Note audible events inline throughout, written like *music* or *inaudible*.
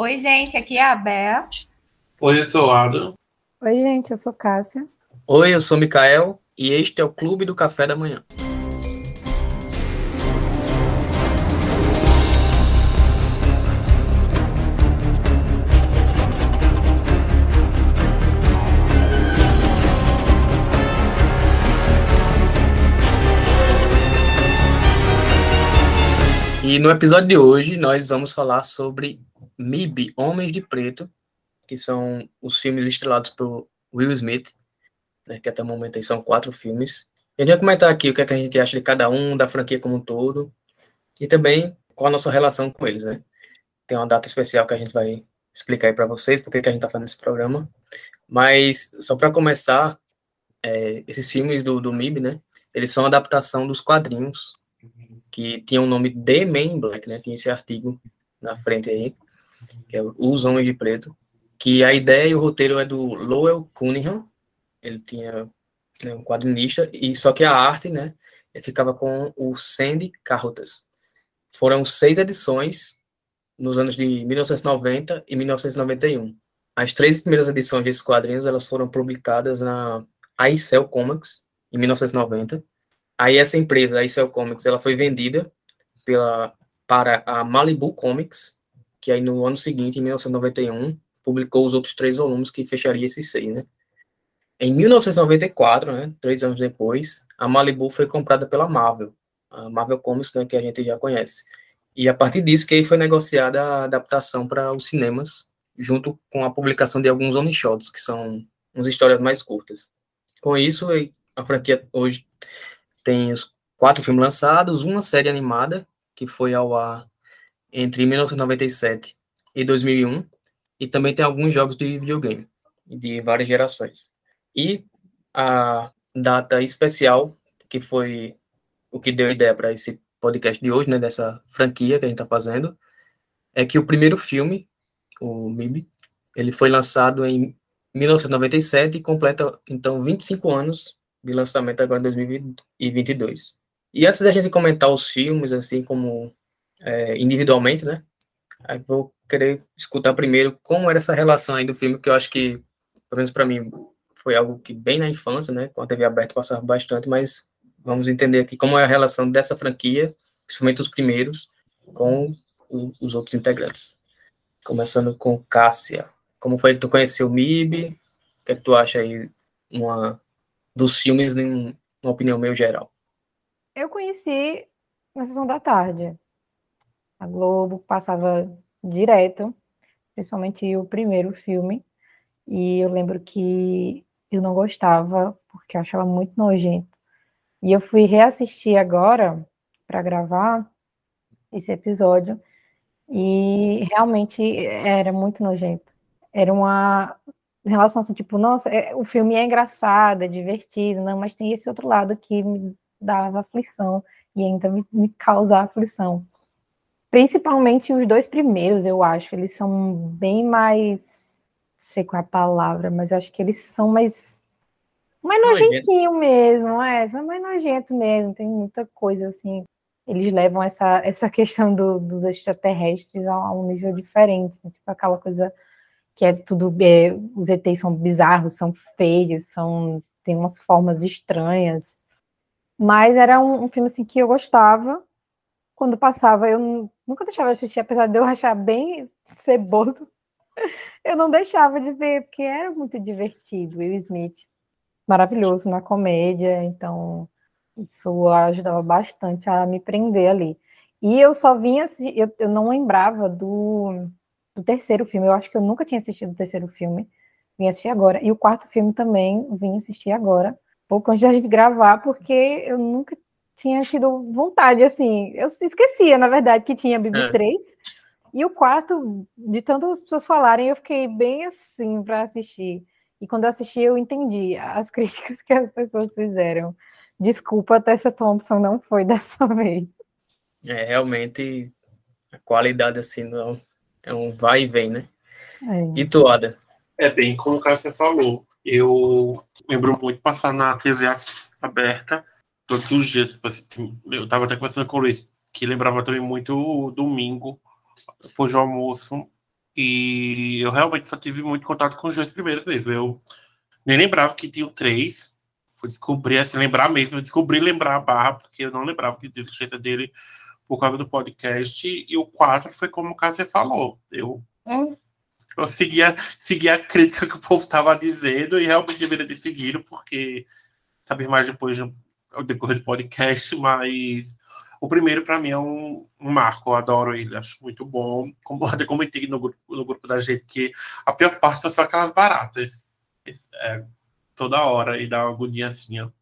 Oi, gente, aqui é a Bel. Oi, eu sou o Adam. Oi, gente, eu sou Cássia. Oi, eu sou o Mikael e este é o Clube do Café da Manhã. E no episódio de hoje nós vamos falar sobre MIB, Homens de Preto, que são os filmes estrelados por Will Smith, né, que até o momento aí são quatro filmes. A gente vai comentar aqui o que, é que a gente acha de cada um, da franquia como um todo, e também qual a nossa relação com eles, né? Tem uma data especial que a gente vai explicar aí para vocês, por que a gente está fazendo esse programa. Mas, só para começar, é, esses filmes do, do MIB, né? Eles são adaptação dos quadrinhos que tinha o nome The in Black, né? Tinha esse artigo na frente aí, que é Os Homens de Preto, que a ideia e o roteiro é do Lowell Cunningham, ele tinha né, um quadrinista, e só que a arte, né, ele ficava com o Sandy Carruthers. Foram seis edições nos anos de 1990 e 1991. As três primeiras edições desses quadrinhos, elas foram publicadas na iCell Comics, em 1990, Aí essa empresa, a Icel Comics, ela foi vendida pela, para a Malibu Comics, que aí no ano seguinte, em 1991, publicou os outros três volumes que fecharia esses seis, né? Em 1994, né, três anos depois, a Malibu foi comprada pela Marvel, a Marvel Comics, né, que a gente já conhece. E a partir disso que aí foi negociada a adaptação para os cinemas, junto com a publicação de alguns one-shots, que são umas histórias mais curtas. Com isso, a franquia hoje tem os quatro filmes lançados, uma série animada, que foi ao ar entre 1997 e 2001, e também tem alguns jogos de videogame, de várias gerações. E a data especial, que foi o que deu ideia para esse podcast de hoje, né, dessa franquia que a gente está fazendo, é que o primeiro filme, o MIB, ele foi lançado em 1997 e completa, então, 25 anos de lançamento agora em 2022. E antes da gente comentar os filmes, assim como é, individualmente, né? Aí vou querer escutar primeiro como era essa relação aí do filme, que eu acho que, pelo menos para mim, foi algo que bem na infância, né? Com a TV aberta passava bastante, mas vamos entender aqui como é a relação dessa franquia, principalmente os primeiros, com o, os outros integrantes. Começando com Cássia. Como foi que tu conheceu o MIB? O que, é que tu acha aí uma dos filmes, em uma opinião meio geral? Eu conheci na sessão da tarde. A Globo passava direto, principalmente o primeiro filme. E eu lembro que eu não gostava, porque eu achava muito nojento. E eu fui reassistir agora para gravar esse episódio e realmente era muito nojento. Era uma relação assim, tipo, nossa, é, o filme é engraçado, é divertido, não, mas tem esse outro lado que me dava aflição e ainda me, me causa aflição. Principalmente os dois primeiros, eu acho, eles são bem mais, não sei qual é a palavra, mas acho que eles são mais mais nojentinho mesmo, é, são mais nojento mesmo, tem muita coisa assim. Eles levam essa, essa *laughs* questão do, dos extraterrestres a, a um nível diferente, né? tipo aquela coisa que é tudo, é, os ETs são bizarros, são feios, são tem umas formas estranhas, mas era um, um, filme assim que eu gostava. Quando passava, eu nunca deixava de assistir, apesar de eu achar bem ceboso, eu não deixava de ver, porque era muito divertido. Will Smith, maravilhoso na comédia, então isso ajudava bastante a me prender ali. E eu só vinha, eu, eu não lembrava do do terceiro filme. Eu acho que eu nunca tinha assistido o terceiro filme. Vim assistir agora. E o quarto filme também vim assistir agora. Pouco antes da gente gravar, porque eu nunca tinha tido vontade, assim. Eu esquecia, na verdade, que tinha Bibi é. 3. E o quarto, de tantas pessoas falarem, eu fiquei bem assim para assistir. E quando eu assisti, eu entendi as *laughs* críticas que as pessoas fizeram. Desculpa, Tessa Thompson não foi *laughs* dessa vez. É, realmente, a qualidade, assim, não, é um vai e vem, né? É. E tu, Ada? É bem como o Cássio falou. Eu lembro muito passar na TV aberta todos os dias. Tipo assim, eu tava até conversando com o Luiz, que lembrava também muito o domingo, depois do almoço. E eu realmente só tive muito contato com os dois primeiros mesmo. Eu nem lembrava que tinha três. Fui descobrir, assim, lembrar mesmo. Eu descobri lembrar a barra, porque eu não lembrava que tinha existência dele por causa do podcast. E o quatro foi como o Cássio falou. Eu, Hum. eu seguia, seguia a crítica que o povo estava dizendo e realmente deveria ter seguido, porque saber mais depois ao decorrer do podcast, mas o primeiro, para mim, é um, um marco. Eu adoro ele, acho muito bom. *laughs* Como até comentei no grupo, no grupo da gente que a pior parte são só aquelas baratas. É, toda hora e dá uma agoniazinha.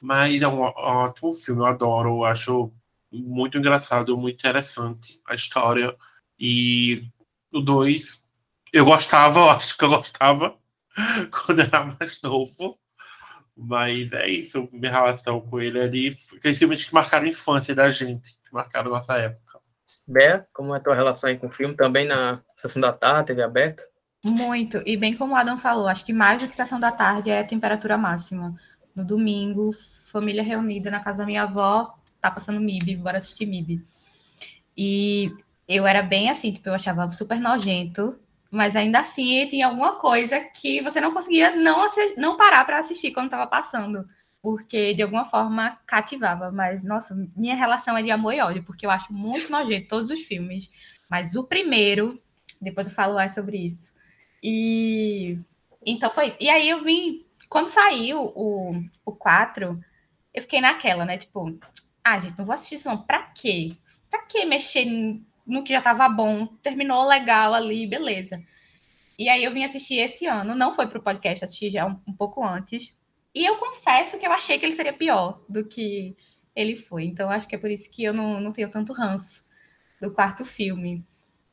Mas é um ó- ótimo filme, eu adoro. Eu acho muito engraçado, muito interessante a história. E o dois, eu gostava, *laughs* eu acho que eu gostava *laughs* quando era mais novo. Mas é isso, minha relação com ele é de aqueles filmes que marcaram a infância da gente, que marcaram a nossa época. Bea, como é a tua relação aí com o filme? Também na sessão da tarde, TV aberta? Muito. E bem como o Adam falou, acho que mais do que sessão da tarde é temperatura máxima. No domingo, família reunida na casa da minha avó, tá passando MIB, bora assistir MIB. E eu era bem assim, tipo, eu achava super nojento, mas ainda assim tinha alguma coisa que você não conseguia não, não parar para assistir quando tava passando. Porque de alguma forma cativava. Mas, nossa, minha relação é de amor e ódio, porque eu acho muito nojento todos os filmes. Mas o primeiro, depois eu falo mais sobre isso. E então foi isso. E aí eu vim, quando saiu o, o 4, eu fiquei naquela, né? Tipo, ah, gente, não vou assistir isso não. Pra quê? Pra que mexer no que já tava bom? Terminou legal ali, beleza. E aí eu vim assistir esse ano, não foi pro podcast, assisti já um, um pouco antes. E eu confesso que eu achei que ele seria pior do que ele foi. Então acho que é por isso que eu não, não tenho tanto ranço do quarto filme.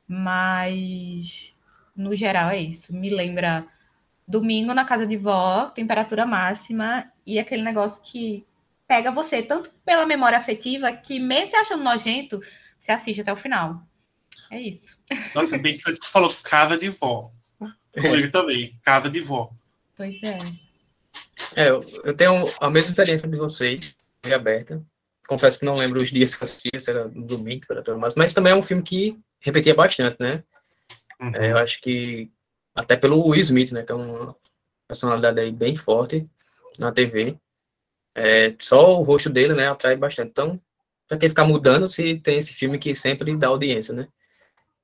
Mas no geral é isso. Me lembra domingo na casa de vó, temperatura máxima e aquele negócio que pega você tanto pela memória afetiva que mesmo se achando nojento, você assiste até o final. É isso. Nossa, bem que você falou casa de vó. Comigo também, casa de vó. Pois é. É, eu, tenho a mesma experiência de vocês, TV aberta. Confesso que não lembro os dias que eu assisti, se era no domingo, temperatura máxima, mas também é um filme que repetia bastante, né? Uhum. É, eu acho que até pelo Will Smith, né, que é uma personalidade aí bem forte na TV. É, só o rosto dele, né, atrai bastante. Então, para quem ficar mudando, se tem esse filme que sempre dá audiência, né?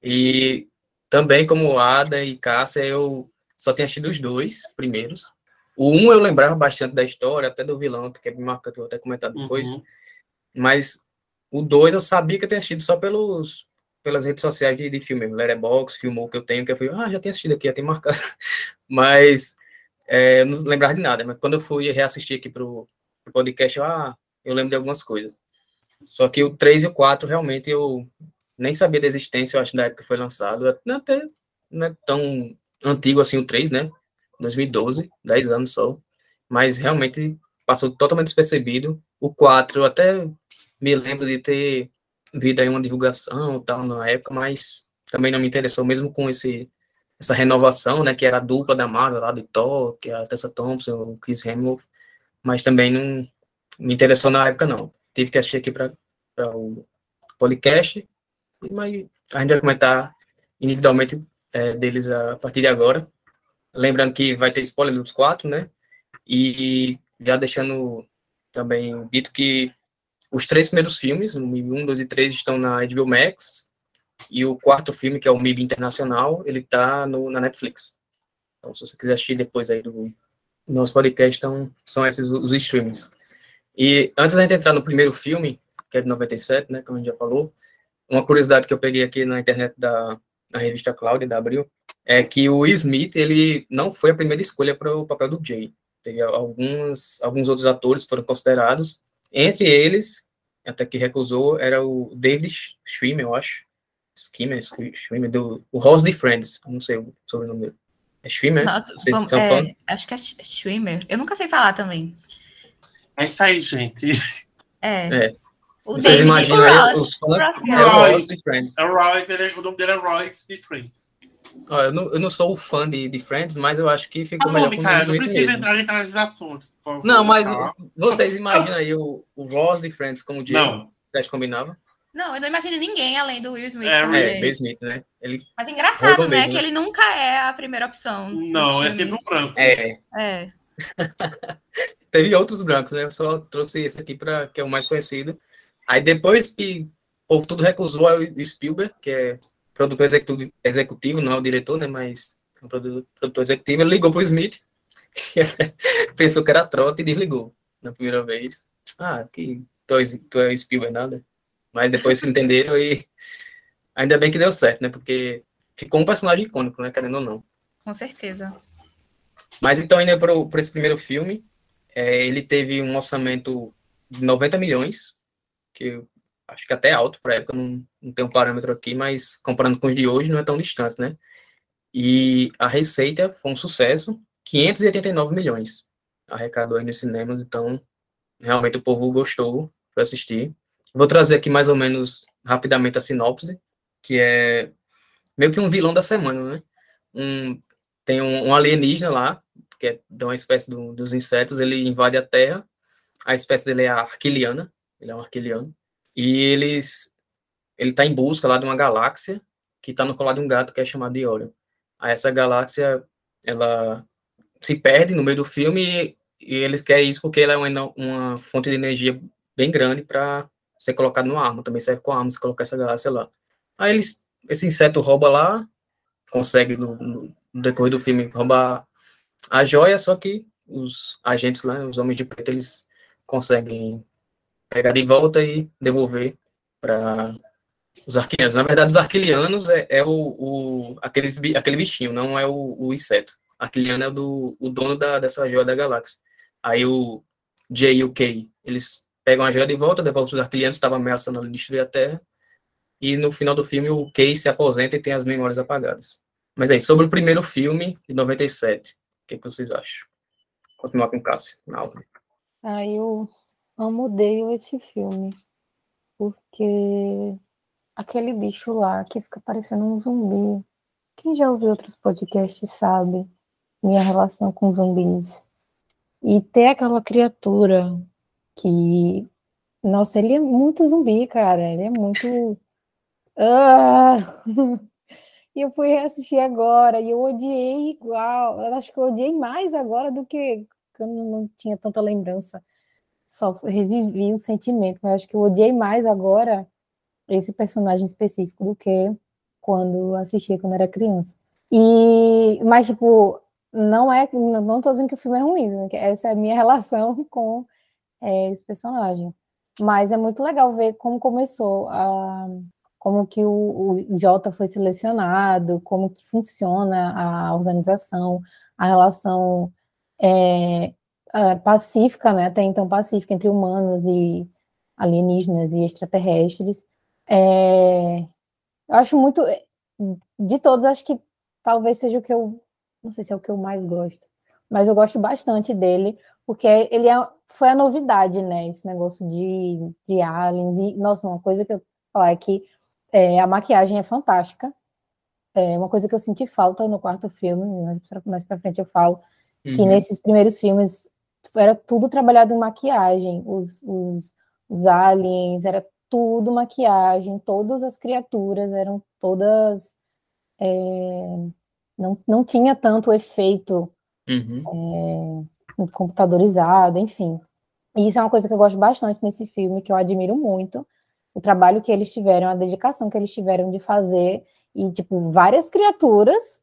E também como Ada e Cássia, eu só tinha assistido os dois primeiros. O um eu lembrava bastante da história, até do vilão, que é bem marcante, vou até comentar depois. Uhum. Mas o 2 eu sabia que eu tinha assistido só pelos, pelas redes sociais de, de filme, Letterboxd, filmou que eu tenho, que eu fui, ah, já tinha assistido aqui, já tem marcado. *laughs* Mas é, eu não lembrava de nada. Mas quando eu fui reassistir aqui pro, pro podcast, eu, ah, eu lembro de algumas coisas. Só que o 3 e o 4, realmente, eu nem sabia da existência, eu acho, da época que foi lançado. Até não é tão antigo assim o 3, né? 2012, 10 anos só. Mas realmente passou totalmente despercebido. O 4, eu até me lembro de ter visto aí uma divulgação tal na época, mas também não me interessou, mesmo com esse essa renovação, né, que era a dupla da Marvel lá de Thor, que é a Tessa Thompson, o Chris Hemsworth, mas também não me interessou na época, não. Tive que assistir aqui para o podcast, mas a gente vai comentar individualmente é, deles a partir de agora. Lembrando que vai ter spoiler dos quatro, né? E já deixando também dito que os três primeiros filmes, o MIB 1, 2 e 3, estão na HBO Max, e o quarto filme, que é o MIB Internacional, ele tá no, na Netflix. Então, se você quiser assistir depois aí do nosso podcast, então, são esses os streamings. E antes da gente entrar no primeiro filme, que é de 97, né, como a gente já falou, uma curiosidade que eu peguei aqui na internet da, revista Cloud, da Abril, é que o Smith, ele não foi a primeira escolha para o papel do Jay. Teve alguns, alguns outros atores foram considerados, entre eles, até que recusou, era o David Schwimmer, eu acho, Skimmer, Schwimmer, do, o Ross de Friends, não sei o sobrenome dele. É Schwimmer? Nossa, vamos- são é, fã? acho que é Sch- Schwimmer. Eu nunca sei falar também. É isso aí, gente. É. É. O Vocês David imaginam aí os fãs? É Ross. Ross de Friends. É o Royce, ele- o nome dele é Royce de Friends. Ó, eu, não, eu não sou o fã de, de Friends, mas eu acho que ficou Ah, melhor não, com o cara, não Smith precisa mesmo. entrar, entrar nesses assuntos. Não, mas tá? vocês imaginam aí o, o Ross de Friends como o Jay? Não, Você acha que combinava? Não, eu não imagino ninguém além do Will Smith. É, É. Will Smith, né? Ele Mas engraçado, né? mesmo, Que né? ele nunca é a primeira opção. Não, é sempre um branco. é, É. *laughs* teve outros brancos, né? Eu só trouxe esse aqui para que é o mais conhecido. Aí depois que o povo tudo recusou, o Spielberg, que é produtor executivo, executivo não é o diretor, né? Mas é um produ- produtor executivo, ele ligou pro Smith, que *laughs* pensou que era trote e desligou na primeira vez. Ah, que tu é, tu é Spielberg, nada. Mas depois se entenderam e ainda bem que deu certo, né? Porque ficou um personagem icônico, né? Querendo ou não. Com certeza. Mas então, ainda para esse primeiro filme, é, ele teve um orçamento de 90 milhões, que acho que até é alto para época, não, não tem um parâmetro aqui, mas comparando com os de hoje, não é tão distante, né? E a receita foi um sucesso, 589 milhões arrecadou aí nos cinemas, então realmente o povo gostou para assistir. Vou trazer aqui mais ou menos rapidamente a sinopse, que é meio que um vilão da semana, né? Um, tem um, um alienígena lá, que é de uma espécie do- dos insetos, ele invade a Terra. A espécie dele é a arquiliana, ele é um arquiliano. E eles, ele está em busca lá de uma galáxia que está no colar de um gato que é chamado de Orion. Aí essa galáxia, ela se perde no meio do filme e, e eles querem isso porque ela é uma, uma fonte de energia bem grande para ser colocado numa arma. Também serve com arma se colocar essa galáxia lá. Aí eles, esse inseto rouba lá, consegue no- no decorrer do filme roubar a joia, só que os agentes lá, os homens de preto, eles conseguem pegar de volta e devolver para os arquilianos. Na verdade, os arquilianos é, é o, o aqueles, aquele bichinho, não é o, o inseto. Arquiliano é o, do, o dono da, dessa joia da galáxia. Aí o J e o K, eles pegam a joia de volta, devolvem os arquilianos, estavam ameaçando destruir a Terra. E no final do filme, o Kay se aposenta e tem as memórias apagadas. Mas aí, sobre o primeiro filme, de 97, o que, que vocês acham? Continuar com Cássio, na aula. Ah, eu amo, odeio esse filme. Porque aquele bicho lá que fica parecendo um zumbi. Quem já ouviu outros podcasts sabe minha relação com zumbis. E ter aquela criatura que. Nossa, ele é muito zumbi, cara. Ele é muito. *laughs* Ah! E eu fui reassistir agora e eu odiei igual. Eu acho que eu odiei mais agora do que eu não, tinha tanta lembrança. Só revivi o sentimento, mas acho que eu odiei mais agora esse personagem específico do que quando assistia quando era criança. E, mas, tipo, não é, não tô dizendo que o filme é ruim, né, essa é a minha *laughs* relação com é, esse personagem. Mas é muito legal ver como começou a, como que o, o Jota foi selecionado, como que funciona a organização, a relação é, é, pacífica, né, até então pacífica entre humanos e alienígenas e extraterrestres. É, eu acho muito, de todos, acho que talvez seja o que eu, não sei se é o que eu mais gosto, mas eu gosto bastante dele, porque ele é, foi a novidade, né, esse negócio de, de aliens, e, nossa, uma coisa que eu falar é que é, a maquiagem é fantástica, é uma coisa que eu senti falta no quarto filme, mais, pra frente eu falo, que Uhum. nesses primeiros filmes era tudo trabalhado em maquiagem, os, os, os aliens, era tudo maquiagem, todas as criaturas eram todas. é, não, não tinha tanto efeito Uhum. computadorizado, enfim. E isso é uma coisa que eu gosto bastante nesse filme, que eu admiro muito. O trabalho que eles tiveram, a dedicação que eles tiveram de fazer, e, tipo, várias criaturas,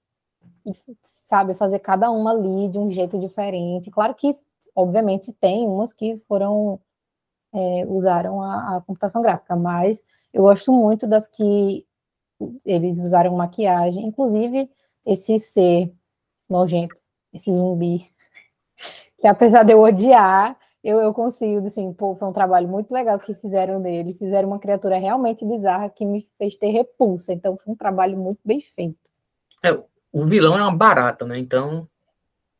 e, sabe, fazer cada uma ali de um jeito diferente. Claro que, obviamente, tem umas que foram, é, usaram a, a computação gráfica, mas eu gosto muito das que eles usaram maquiagem, inclusive esse ser nojento, esse zumbi, *laughs* que apesar de eu odiar, eu, eu consigo, assim, pô, foi um trabalho muito legal que fizeram dele, fizeram uma criatura realmente bizarra que me fez ter repulsa, então foi um trabalho muito bem feito. É, o vilão é uma barata, né? Então,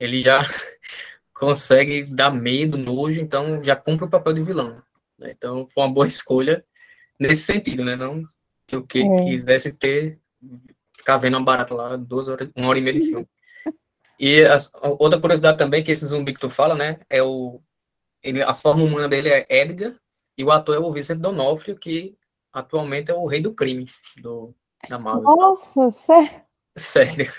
ele já *laughs* consegue dar medo, nojo, então já cumpre o papel de vilão. né? Então, foi uma boa escolha nesse sentido, né? Não que eu que, É. quisesse ter, ficar vendo uma barata lá, duas horas, uma hora e meia de filme. *laughs* E outra curiosidade também, que esse zumbi que tu fala, né? É o. Ele, a forma humana dele é Edgar, e o ator é o Vincent D'Onofrio, que atualmente é o rei do crime do, da Marvel. Nossa, sério. Sério.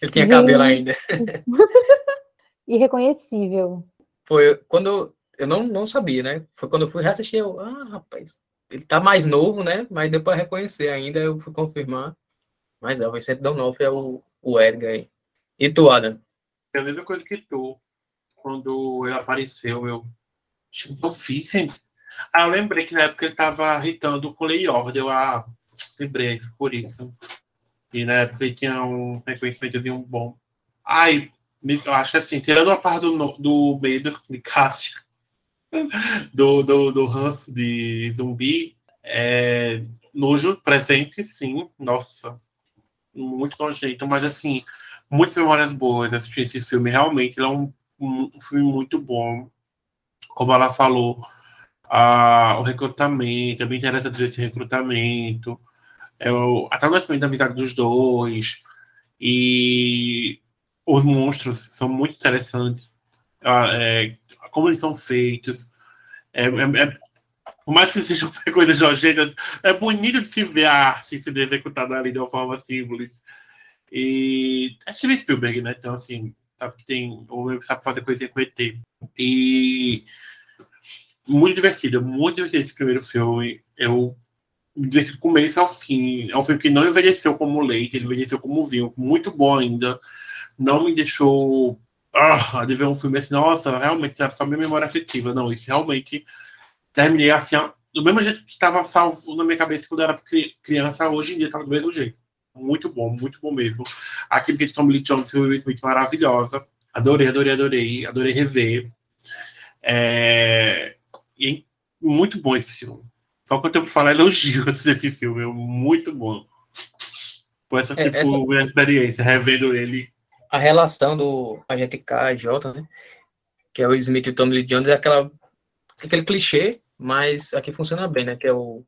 Ele tinha cabelo ainda. *laughs* Irreconhecível. Foi quando eu não, não sabia, né? Foi quando eu fui reassistir, eu, ah, rapaz, ele tá mais novo, né? Mas deu para reconhecer ainda, eu fui confirmar. Mas é, o Vicente Donofrio é o, o Edgar aí. E tu, Adam? É a mesma coisa que tu. Quando ele apareceu, eu. Tipo, Vicente. Ah, eu lembrei que na época ele tava irritando com Lei Order. Eu, ah, lembrei por isso. E na época ele tinha um reconhecimentozinho bom. Ai, eu acho assim, tirando a parte do, do medo de Cássia, *laughs* do, do, do ranço de zumbi, é, nojo presente, sim, nossa, muito nojento, mas assim, muitas memórias boas assistir esse filme, realmente, ele é um, um filme muito bom, como ela falou, a, o recrutamento, é bem interessante esse recrutamento, é o, até o nascimento da amizade dos dois, e os monstros são muito interessantes, é, como eles são feitos. É, é, é, por mais que sejam *laughs* coisas nojentas, é bonito de se ver a arte sendo executada ali de uma forma simples. E é Steven Spielberg, né? Então, assim, sabe que tem. Sabe fazer coisinha com ET. E. Muito divertido, muito divertido esse primeiro filme. Eu me diverti do começo ao fim. É um filme que não envelheceu como leite, ele envelheceu como vinho. Muito bom ainda não me deixou ah, de ver um filme assim, nossa, realmente era só minha memória afetiva. Não, isso realmente terminei assim, do mesmo jeito que estava salvo na minha cabeça quando era criança, hoje em dia estava do mesmo jeito. Muito bom, muito bom mesmo. A química de Tommy Lee Jones e Will Smith maravilhosa. Adorei, adorei, adorei. Adorei rever. É... E muito bom esse filme. Só que eu tenho para falar elogios *laughs* desse filme. É muito bom. Foi essa, é, tipo, essa... experiência, revendo ele a relação do agente J, né? Que é o Smith e o Tommy Lee Jones, é aquela, aquele clichê, mas aqui funciona bem, né? Que é o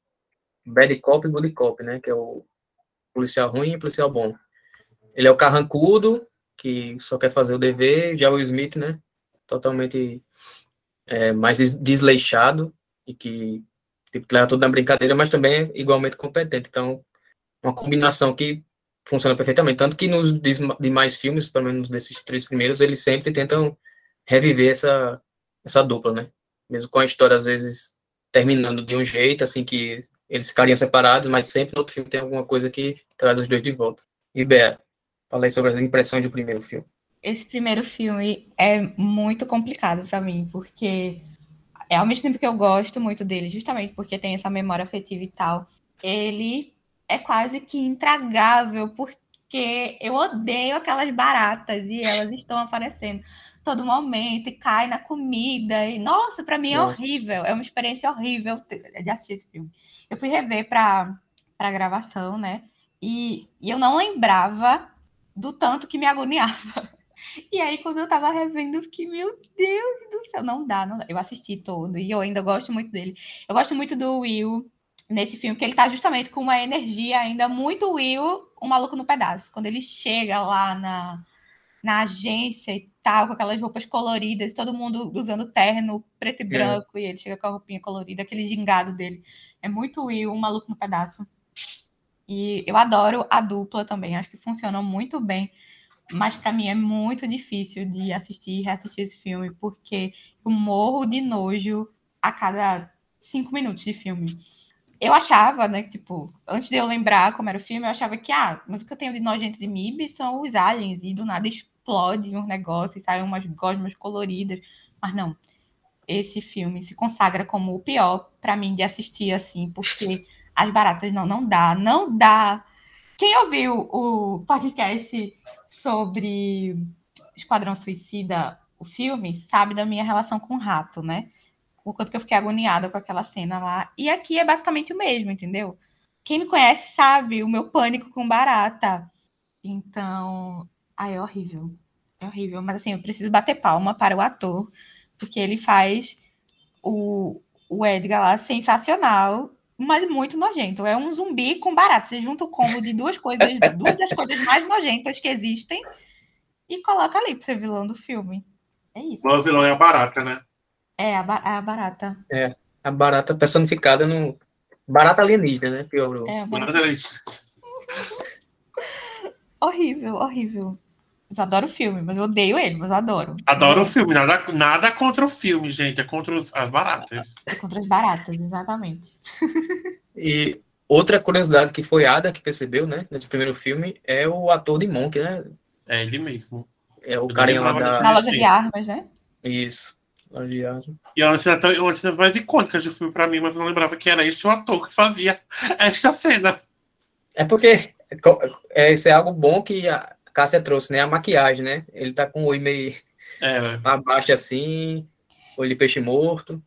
bad cop e good cop, né? Que é o policial ruim e policial bom. Ele é o carrancudo, que só quer fazer o dever, já o Smith, né? Totalmente é, mais desleixado e que tipo, leva tudo na brincadeira, mas também é igualmente competente. Então, uma combinação que funciona perfeitamente. Tanto que nos demais filmes, pelo menos nesses três primeiros, eles sempre tentam reviver essa, essa dupla, né? Mesmo com a história, às vezes, terminando de um jeito, assim, que eles ficariam separados, mas sempre no outro filme tem alguma coisa que traz os dois de volta. E, Bea, falei sobre as impressões do primeiro filme. Esse primeiro filme é muito complicado para mim, porque é ao mesmo tempo que eu gosto muito dele, justamente porque tem essa memória afetiva e tal, ele é quase que intragável, porque eu odeio aquelas baratas e elas estão aparecendo todo momento e cai na comida. E, nossa, para mim é nossa. horrível, é uma experiência horrível de assistir esse filme. Eu fui rever para a gravação, né? E, e eu não lembrava do tanto que me agoniava. *laughs* E aí, quando eu tava revendo, eu fiquei, meu Deus do céu, não dá, não dá. Eu assisti todo e eu ainda gosto muito dele. Eu gosto muito do Will, nesse filme, que ele tá justamente com uma energia ainda muito Will, um maluco no pedaço. Quando ele chega lá na, na agência e com aquelas roupas coloridas, todo mundo usando terno preto e é. branco, é. e ele chega com a roupinha colorida, aquele gingado dele. É muito Will, um maluco no pedaço. E eu adoro a dupla também, acho que funcionam muito bem. Mas para mim é muito difícil de assistir e reassistir esse filme, porque eu morro de nojo a cada cinco minutos de filme eu achava, né, tipo, antes de eu lembrar como era o filme, eu achava que, ah, mas o que eu tenho de nojento de MIB são os aliens, e do nada explode um negócio e saem umas gosmas coloridas. Mas não, esse filme se consagra como o pior para mim de assistir, assim, porque *laughs* as baratas não, não dá, não dá. Quem ouviu o podcast sobre Esquadrão Suicida, o filme, sabe da minha relação com o rato, né? o quanto que eu fiquei agoniada com aquela cena lá. E aqui é basicamente o mesmo, entendeu? Quem me conhece sabe o meu pânico com barata. Então, ai, é horrível. É horrível. Mas assim, eu preciso bater palma para o ator, porque ele faz o, o Edgar lá sensacional, mas muito nojento. É um zumbi com barata. Você junta o combo de duas coisas, *laughs* duas das coisas mais nojentas que existem, e coloca ali para ser vilão do filme. É isso. O vilão é a barata, né? É, a, a barata. É, a barata personificada no Barata alienígena, né? Piorou. É, mas- Manda isso. *laughs* horrível, horrível. Eu adoro o filme, mas eu odeio ele, mas eu adoro. Adoro o filme, nada, nada contra o filme, gente, é contra os- as baratas. É contra as baratas, exatamente. E outra curiosidade que foi a Ada que percebeu, né? Nesse primeiro filme, é o ator de Monk, né? É ele mesmo. É o carinha lá da. Na loja de armas, né? Isso. Aliás, E é uma das cenas, tão- uma das cenas mais icônicas do filme pra mim, mas eu não lembrava que era este o ator que fazia *laughs* esta cena. É porque é, isso é algo bom que a Cássia trouxe, né? A maquiagem, né? Ele tá com o olho meio É, pra baixo assim, olho de peixe morto.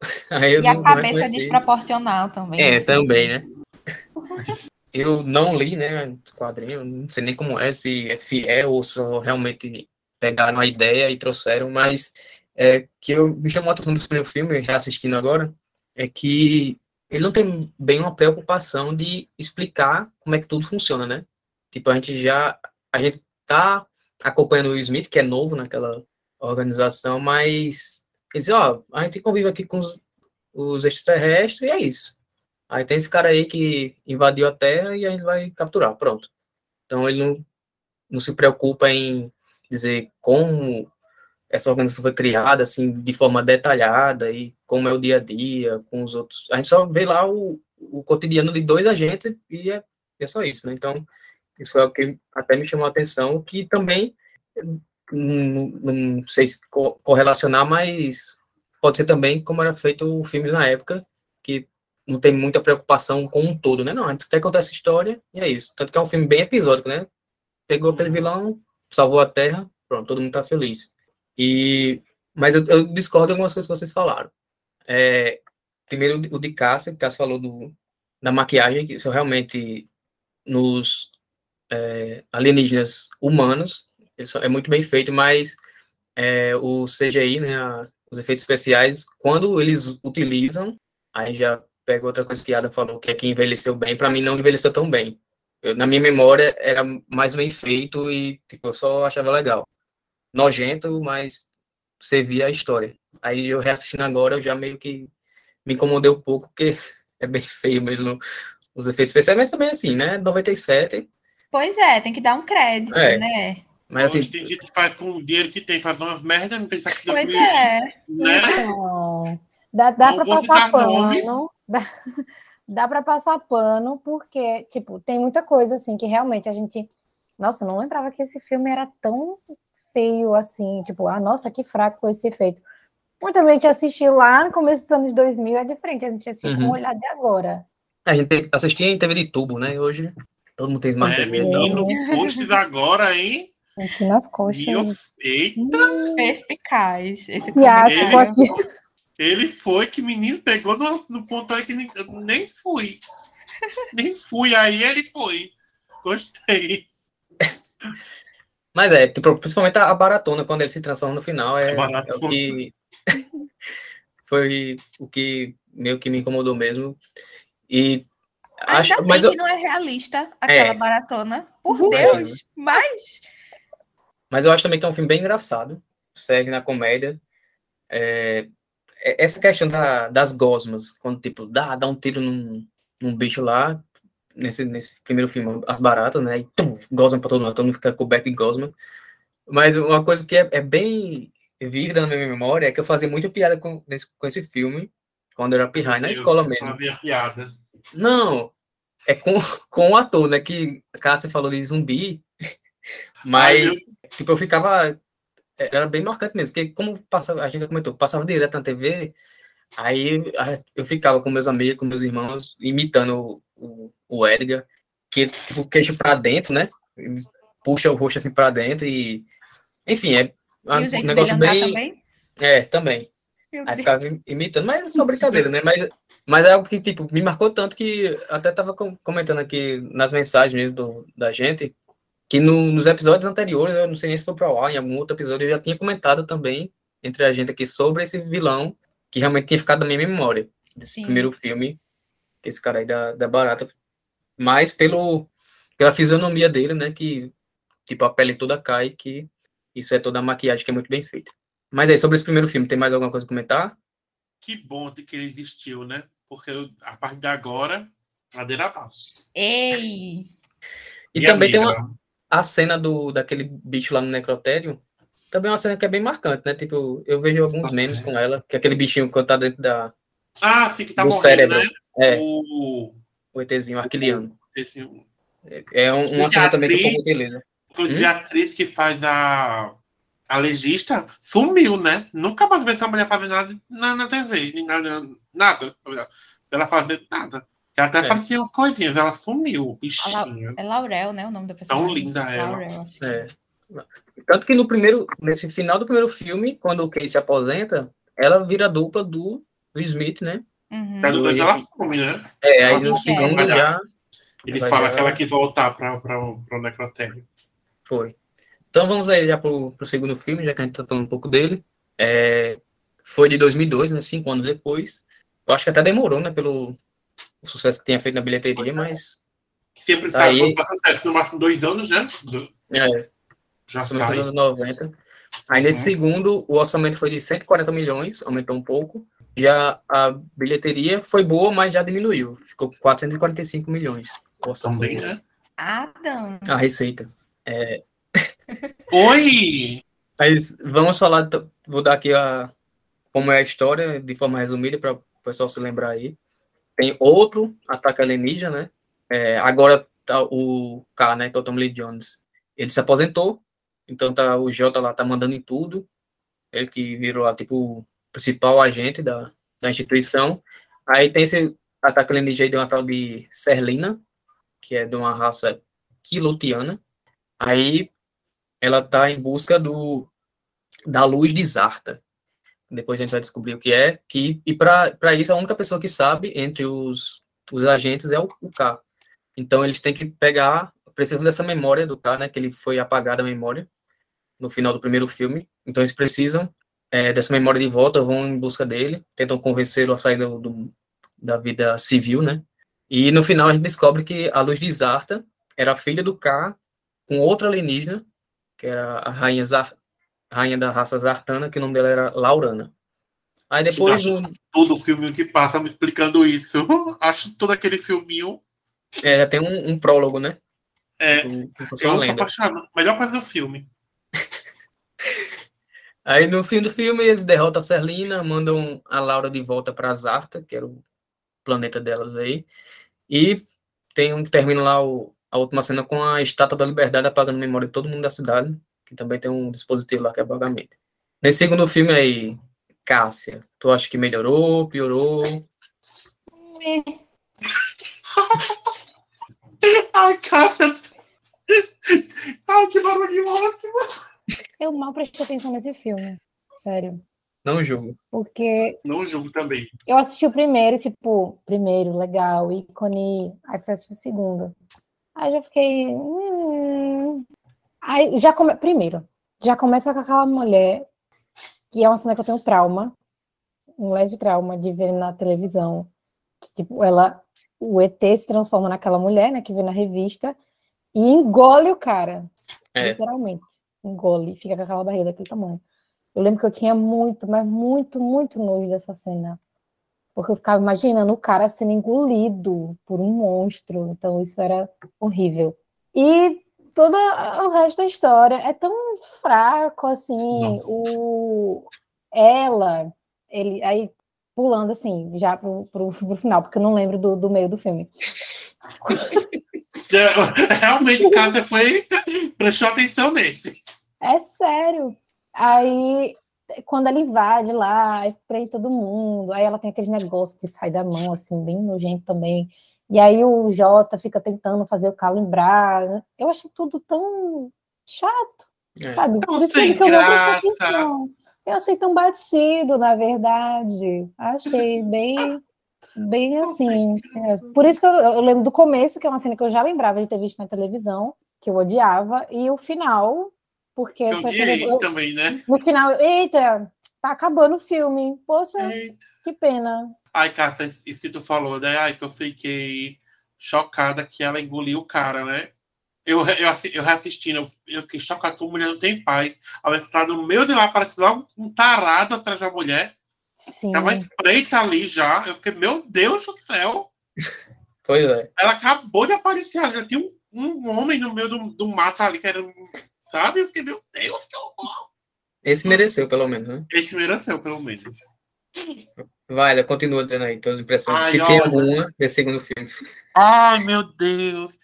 *laughs* Aí eu E a cabeça reconheci. desproporcional também. É, também, né? *laughs* Eu não li, né, o quadrinho, não sei nem como é, se é fiel ou só realmente pegaram a ideia e trouxeram, mas é, que eu, me chamou a atenção desse primeiro filme, reassistindo agora, é que ele não tem bem uma preocupação de explicar como é que tudo funciona, né? Tipo, a gente já, a gente tá acompanhando o Smith, que é novo naquela organização, mas ele diz, ó, a gente convive aqui com os, os extraterrestres e é isso. Aí tem esse cara aí que invadiu a Terra e a gente vai capturar, pronto. Então ele não, não se preocupa em dizer como essa organização foi criada, assim, de forma detalhada e como é o dia a dia com os outros. A gente só vê lá o, o cotidiano de dois agentes e é, é só isso, né? Então, isso foi o que até me chamou a atenção, que também, não, não sei se co- correlacionar, mas pode ser também como era feito o filme na época, que não tem muita preocupação com um todo, né? Não, a gente quer contar essa história e é isso. Tanto que é um filme bem episódico, né? Pegou aquele vilão, salvou a Terra, pronto, todo mundo tá feliz. E, mas eu, eu discordo de algumas coisas que vocês falaram. É, primeiro, o de Cássia, Cássia falou do, da maquiagem, que isso realmente nos é, alienígenas humanos, isso é muito bem feito, mas é, o CGI, né, a- os efeitos especiais, quando eles utilizam, aí já pega outra coisa que a Ada falou, que é que envelheceu bem, para mim não envelheceu tão bem. Eu, na minha memória era mais bem feito e tipo, eu só achava legal. Nojento, mas você via a história. Aí eu reassistindo agora, eu já meio que me incomodei um pouco, porque *laughs* é bem feio mesmo os efeitos especiais, mas também assim, né? 97, Pois é, tem que dar um crédito, É. né? mas hoje assim, tem gente que faz com o dinheiro que tem, faz umas merdas, não pensa que Pois deu- é. né? Então, dá, dá para passar pano. Dá, *laughs* dá para passar pano, porque, tipo, tem muita coisa assim que realmente a gente. Nossa, não lembrava que esse filme era tão feio assim. Tipo, ah, nossa, que fraco foi esse efeito. Muita gente assistiu lá no começo dos anos 2000, é diferente. A gente assistiu com Uhum. o olhar de agora. a gente teve- assistia em TV de tubo, né? Hoje todo mundo tem Smart É, TV. menino, fostes agora, hein? Aqui nas coxas. Eita, Perspicaz. Esse Fiasco comentário. aqui. ele foi que menino pegou no, no ponto aí que nem, nem fui. Nem fui, aí ele foi. Gostei. Mas é, tipo, principalmente a baratona, quando ele se transforma no final, é, é o que *laughs* foi o que meio que me incomodou mesmo. E acho, Ainda bem mas eu, que não é realista aquela É. maratona. Por Uhum. Deus. Mas mas eu acho também que é um filme bem engraçado, segue na comédia. É, é- essa questão da- das gosmas, quando tipo, dá, dá um tiro num, num bicho lá, nesse, nesse primeiro filme, as baratas, né? E tum, gosma pra todo mundo, todo mundo fica coberto de gosma. Mas uma coisa que é, é bem vívida na minha memória é que eu fazia muita piada com, nesse, com esse filme, quando eu era pirraia na escola mesmo. Fazia piada. Não, é com, *laughs* com o ator, né? Que a Cássia falou de zumbi, *laughs* mas, Ai, tipo, eu ficava. Era bem marcante mesmo, porque como passava, a gente já comentou, passava direto na TV, aí eu ficava com meus amigos, com meus irmãos, imitando o, o, o Edgar, que, tipo, queixo pra dentro, né? Puxa o rosto assim pra dentro e. Enfim, é um o negócio bem. também. É, também. Meu Aí Deus. ficava im- imitando, mas é só brincadeira, né? Mas, mas é algo que, tipo, me marcou tanto que até tava com- comentando aqui nas mensagens mesmo do, da gente, que no- nos episódios anteriores, eu não sei nem se foi para ar, em algum outro episódio, eu já tinha comentado também entre a gente aqui sobre esse vilão que realmente tinha ficado na minha memória, desse Sim. primeiro filme, esse cara aí da, da Barata, mas pelo, pela fisionomia dele, né? Que, tipo, a pele toda cai, que isso é toda a maquiagem que é muito bem feita. Mas aí, sobre esse primeiro filme, tem mais alguma coisa a comentar? Que bom de que ele existiu, né? porque eu- a partir de agora, ladeira abaixo. Ei! E Minha também tem amiga, uma, a cena do, daquele bicho lá no necrotério. Também é uma cena que é bem marcante, né? Tipo, eu vejo alguns memes com ela, que é aquele bichinho quando tá dentro da. Ah, sim, que tá Do morrendo, cérebro. né? É, O, o ETzinho arquiliano. esse, É, é um- uma cena a também que o povo utiliza. inclusive, a atriz que faz a, a legista sumiu, né? Nunca mais vi essa mulher fazer nada na, na TV, nada, nada. Ela fazer nada. Ela até É. aparecia umas coisinhas, ela sumiu, bichinha. É Laurel, né? O nome da pessoa. Tão linda ela. Laurel, que É. Tanto que no primeiro, nesse final do primeiro filme, quando o Kay se aposenta, ela vira dupla do, do Smith, né? Uhum. Mas depois ela some, né? É, aí no não segundo quer. já Ele fala já- que ela quis voltar para o necrotério. foi. Então vamos aí já pro, pro segundo filme, já que a gente tá falando um pouco dele. É, foi de 2002, né? Cinco anos depois. Eu acho que até demorou, né? Pelo o sucesso que tinha feito na bilheteria, mas Que sempre Tá sai, aí. quando faz sucesso, no máximo dois anos, né? Do- é, Já Também nos sai. anos 90. Aí nesse Uhum. segundo, o orçamento foi de 140 milhões, aumentou um pouco. Já a bilheteria foi boa, mas já diminuiu. Ficou com 445 milhões. Também, né? Adam. A receita. *laughs* Oi! Mas vamos falar, vou dar aqui a, como é a história, de forma resumida, para o pessoal se lembrar aí. Tem outro ataque alienígena, né? É, agora tá o cara, né, que é o Tom Lee Jones, ele se aposentou, então tá, o Jota lá tá mandando em tudo, ele que virou lá, tipo, principal agente da, da instituição. Aí tem esse ataque alienígena de uma tal de Serlina, que é de uma raça quilotiana. Aí ela tá em busca do da luz de Zarta. Depois a gente vai descobrir o que é, que e para isso a única pessoa que sabe entre os, os agentes é o, o K. Então eles têm que pegar, precisam dessa memória do K, né, que ele foi apagada a memória no final do primeiro filme. Então eles precisam é, dessa memória de volta, vão em busca dele, tentam convencê-lo a sair do, do- da vida civil, né? E no final a gente descobre que a luz de Zarta era filha do K com outra alienígena que era a rainha, Zar, rainha da raça Zartana, que o nome dela era Laurana. Aí depois, Acho no- Todo filminho que passa me explicando isso. *laughs* Acho todo aquele filminho. é, tem um, um prólogo, né? É, Do- do eu sou apaixonado. Melhor coisa do filme. Aí no fim do filme eles derrotam a Serlina, mandam a Laura de volta para Zarta, que era o planeta delas aí, e tem um, termina lá o- a última cena com a Estátua da Liberdade apagando a memória de todo mundo da cidade, que também tem um dispositivo lá que apaga a mente. Nesse segundo filme aí, Cássia, tu acha que melhorou, piorou? *laughs* Ai, Cássia. Ai, que barulhinho ótimo. Eu mal prestei atenção nesse filme. Sério. Não julgo. Porque Não julgo também. eu assisti o primeiro, tipo, primeiro, legal, ícone. Aí fui assistir o segundo. Aí já fiquei. hum. Aí já come... Primeiro, já começa com aquela mulher, que é uma cena que eu tenho trauma, um leve trauma de ver na televisão. Que, tipo, ela. O ET se transforma naquela mulher, né, que vê na revista, e engole o cara. É. Literalmente. Engole, fica com aquela barriga daquele tamanho. Eu lembro que eu tinha muito, mas muito, muito nojo dessa cena. Porque eu ficava imaginando o cara sendo engolido por um monstro. Então isso era horrível. E todo o resto da história é tão fraco assim. Nossa. O ela, ele aí pulando assim, já pro, pro, pro final, porque eu não lembro do, do meio do filme. *laughs* Realmente, Cássia foi. *laughs* Prestou atenção nesse. É sério. Aí, quando ela invade lá, aí prende todo mundo, aí ela tem aquele negócio que sai da mão, assim, bem nojento também. E aí o Jota fica tentando fazer o K lembrar. Eu achei tudo tão chato, É. sabe? Tão Por isso sem que eu não graça. atenção. Eu achei tão batido, na verdade. Achei bem, bem assim. assim, Por isso que eu, eu lembro do começo, que é uma cena que eu já lembrava de ter visto na televisão, que eu odiava, e o final, porque Que eu quando odiei eu- também, né? no final, eu, eita, tá acabando o filme. Poxa, Eita. que pena. Ai, Cássia, isso que tu falou, né? Ai, que eu fiquei chocada que ela engoliu o cara, né? Eu, eu, eu reassistindo, eu, eu fiquei chocado que a mulher não tem paz. Ela está no meio de lá, parece logo um tarado atrás da mulher. Sim. Tava espreita ali já. Eu fiquei, meu Deus do céu. Pois é. Ela acabou de aparecer ali. Já tinha um, um homem no meio do, do mato ali, que era. Sabe? Eu fiquei, meu Deus, que horror. Esse mereceu, pelo menos, né? Esse mereceu, pelo menos. Vai, continua tendo aí tuas impressões. Ai, Se tem olha. alguma desse segundo filme. Ai, meu Deus.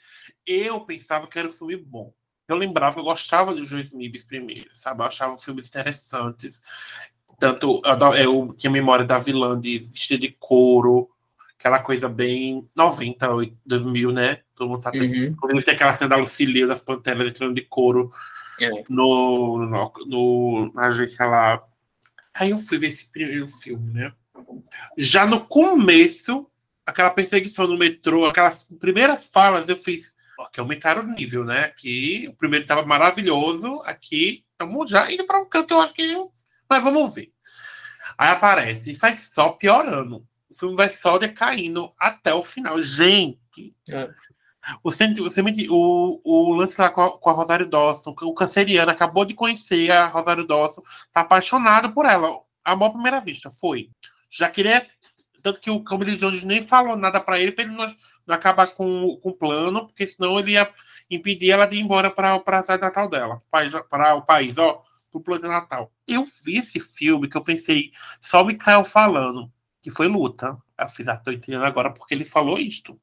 Eu pensava que era um filme bom. Eu lembrava que eu gostava dos Joe Smiths primeiro, sabe? Eu achava filmes interessantes. Tanto, eu, eu tinha memória da vilã de vestida de couro, aquela coisa bem 90, 2000, né? Todo mundo sabe. Uhum. Inclusive tem aquela cena da Lucille das Panteras entrando de couro É. no, no, no- na agência lá. Aí eu fui ver esse primeiro filme, né? Já no começo, aquela perseguição no metrô, aquelas primeiras falas, eu fiz. Ó, que aumentaram o nível, né? Aqui, o primeiro estava maravilhoso, aqui estamos já indo para um canto que eu acho que. Mas vamos ver. Aí aparece e faz só piorando. O filme vai só decaindo até o final. Gente, É. o, o, o, o lance lá com a, com a Rosário Dawson, o canceriano acabou de conhecer a Rosário Dawson, tá apaixonado por ela. Amor à primeira vista, foi. Já queria. Tanto que o Camille Jones nem falou nada pra ele, pra ele não, não acabar com, com o plano, porque senão ele ia impedir ela de ir embora para a cidade natal dela, para o país, ó, pro plano natal. Eu vi esse filme que eu pensei, só o Mikael falando, que foi luta. Eu fiz, ah, tô entendendo agora porque ele falou isto.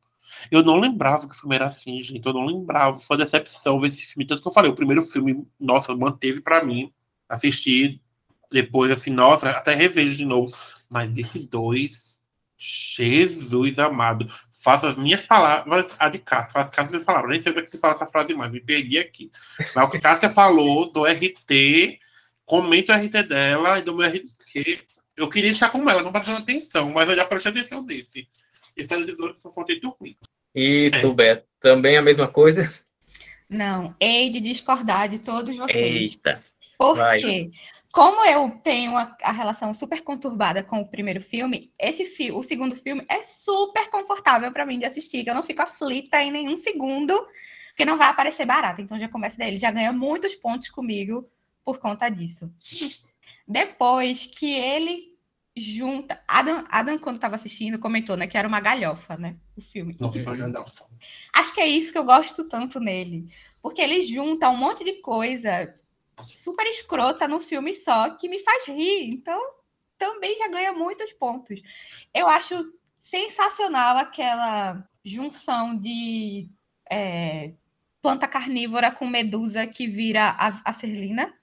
Eu não lembrava que o filme era assim, gente. Eu não lembrava. Foi uma decepção ver esse filme. Tanto que eu falei, o primeiro filme, nossa, manteve pra mim. Assistir depois, assim, nossa, até revejo de novo. Mas desse dois, Jesus amado. Faço as minhas palavras, a de Cássia. Faço Cássia minhas palavras. Nem sei como é que se fala essa frase mais. Me perdi aqui. Mas o que Cássia falou do RT, comento o RT dela e do meu RT. Eu queria estar com ela, não prestando atenção, mas eu já prestei atenção desse. Esse era 18 que só faltei dormir. E É. tu, Beto, também a mesma coisa? Não, hei de discordar de todos vocês. Eita. Por vai. quê? Como eu tenho a, a relação super conturbada com o primeiro filme, esse fi o segundo filme é super confortável para mim de assistir, que eu não fico aflita em nenhum segundo, porque não vai aparecer barata. Então já começa daí, ele já ganha muitos pontos comigo por conta disso. Depois que ele junta. Adam, Adam quando estava assistindo, comentou, né, que era uma galhofa, né? O filme. Nossa, nossa. Acho que é isso que eu gosto tanto nele. Porque ele junta um monte de coisa super escrota no filme só que me faz rir. Então, também já ganha muitos pontos. Eu acho sensacional aquela junção de é, planta carnívora com medusa que vira a, a Serlina.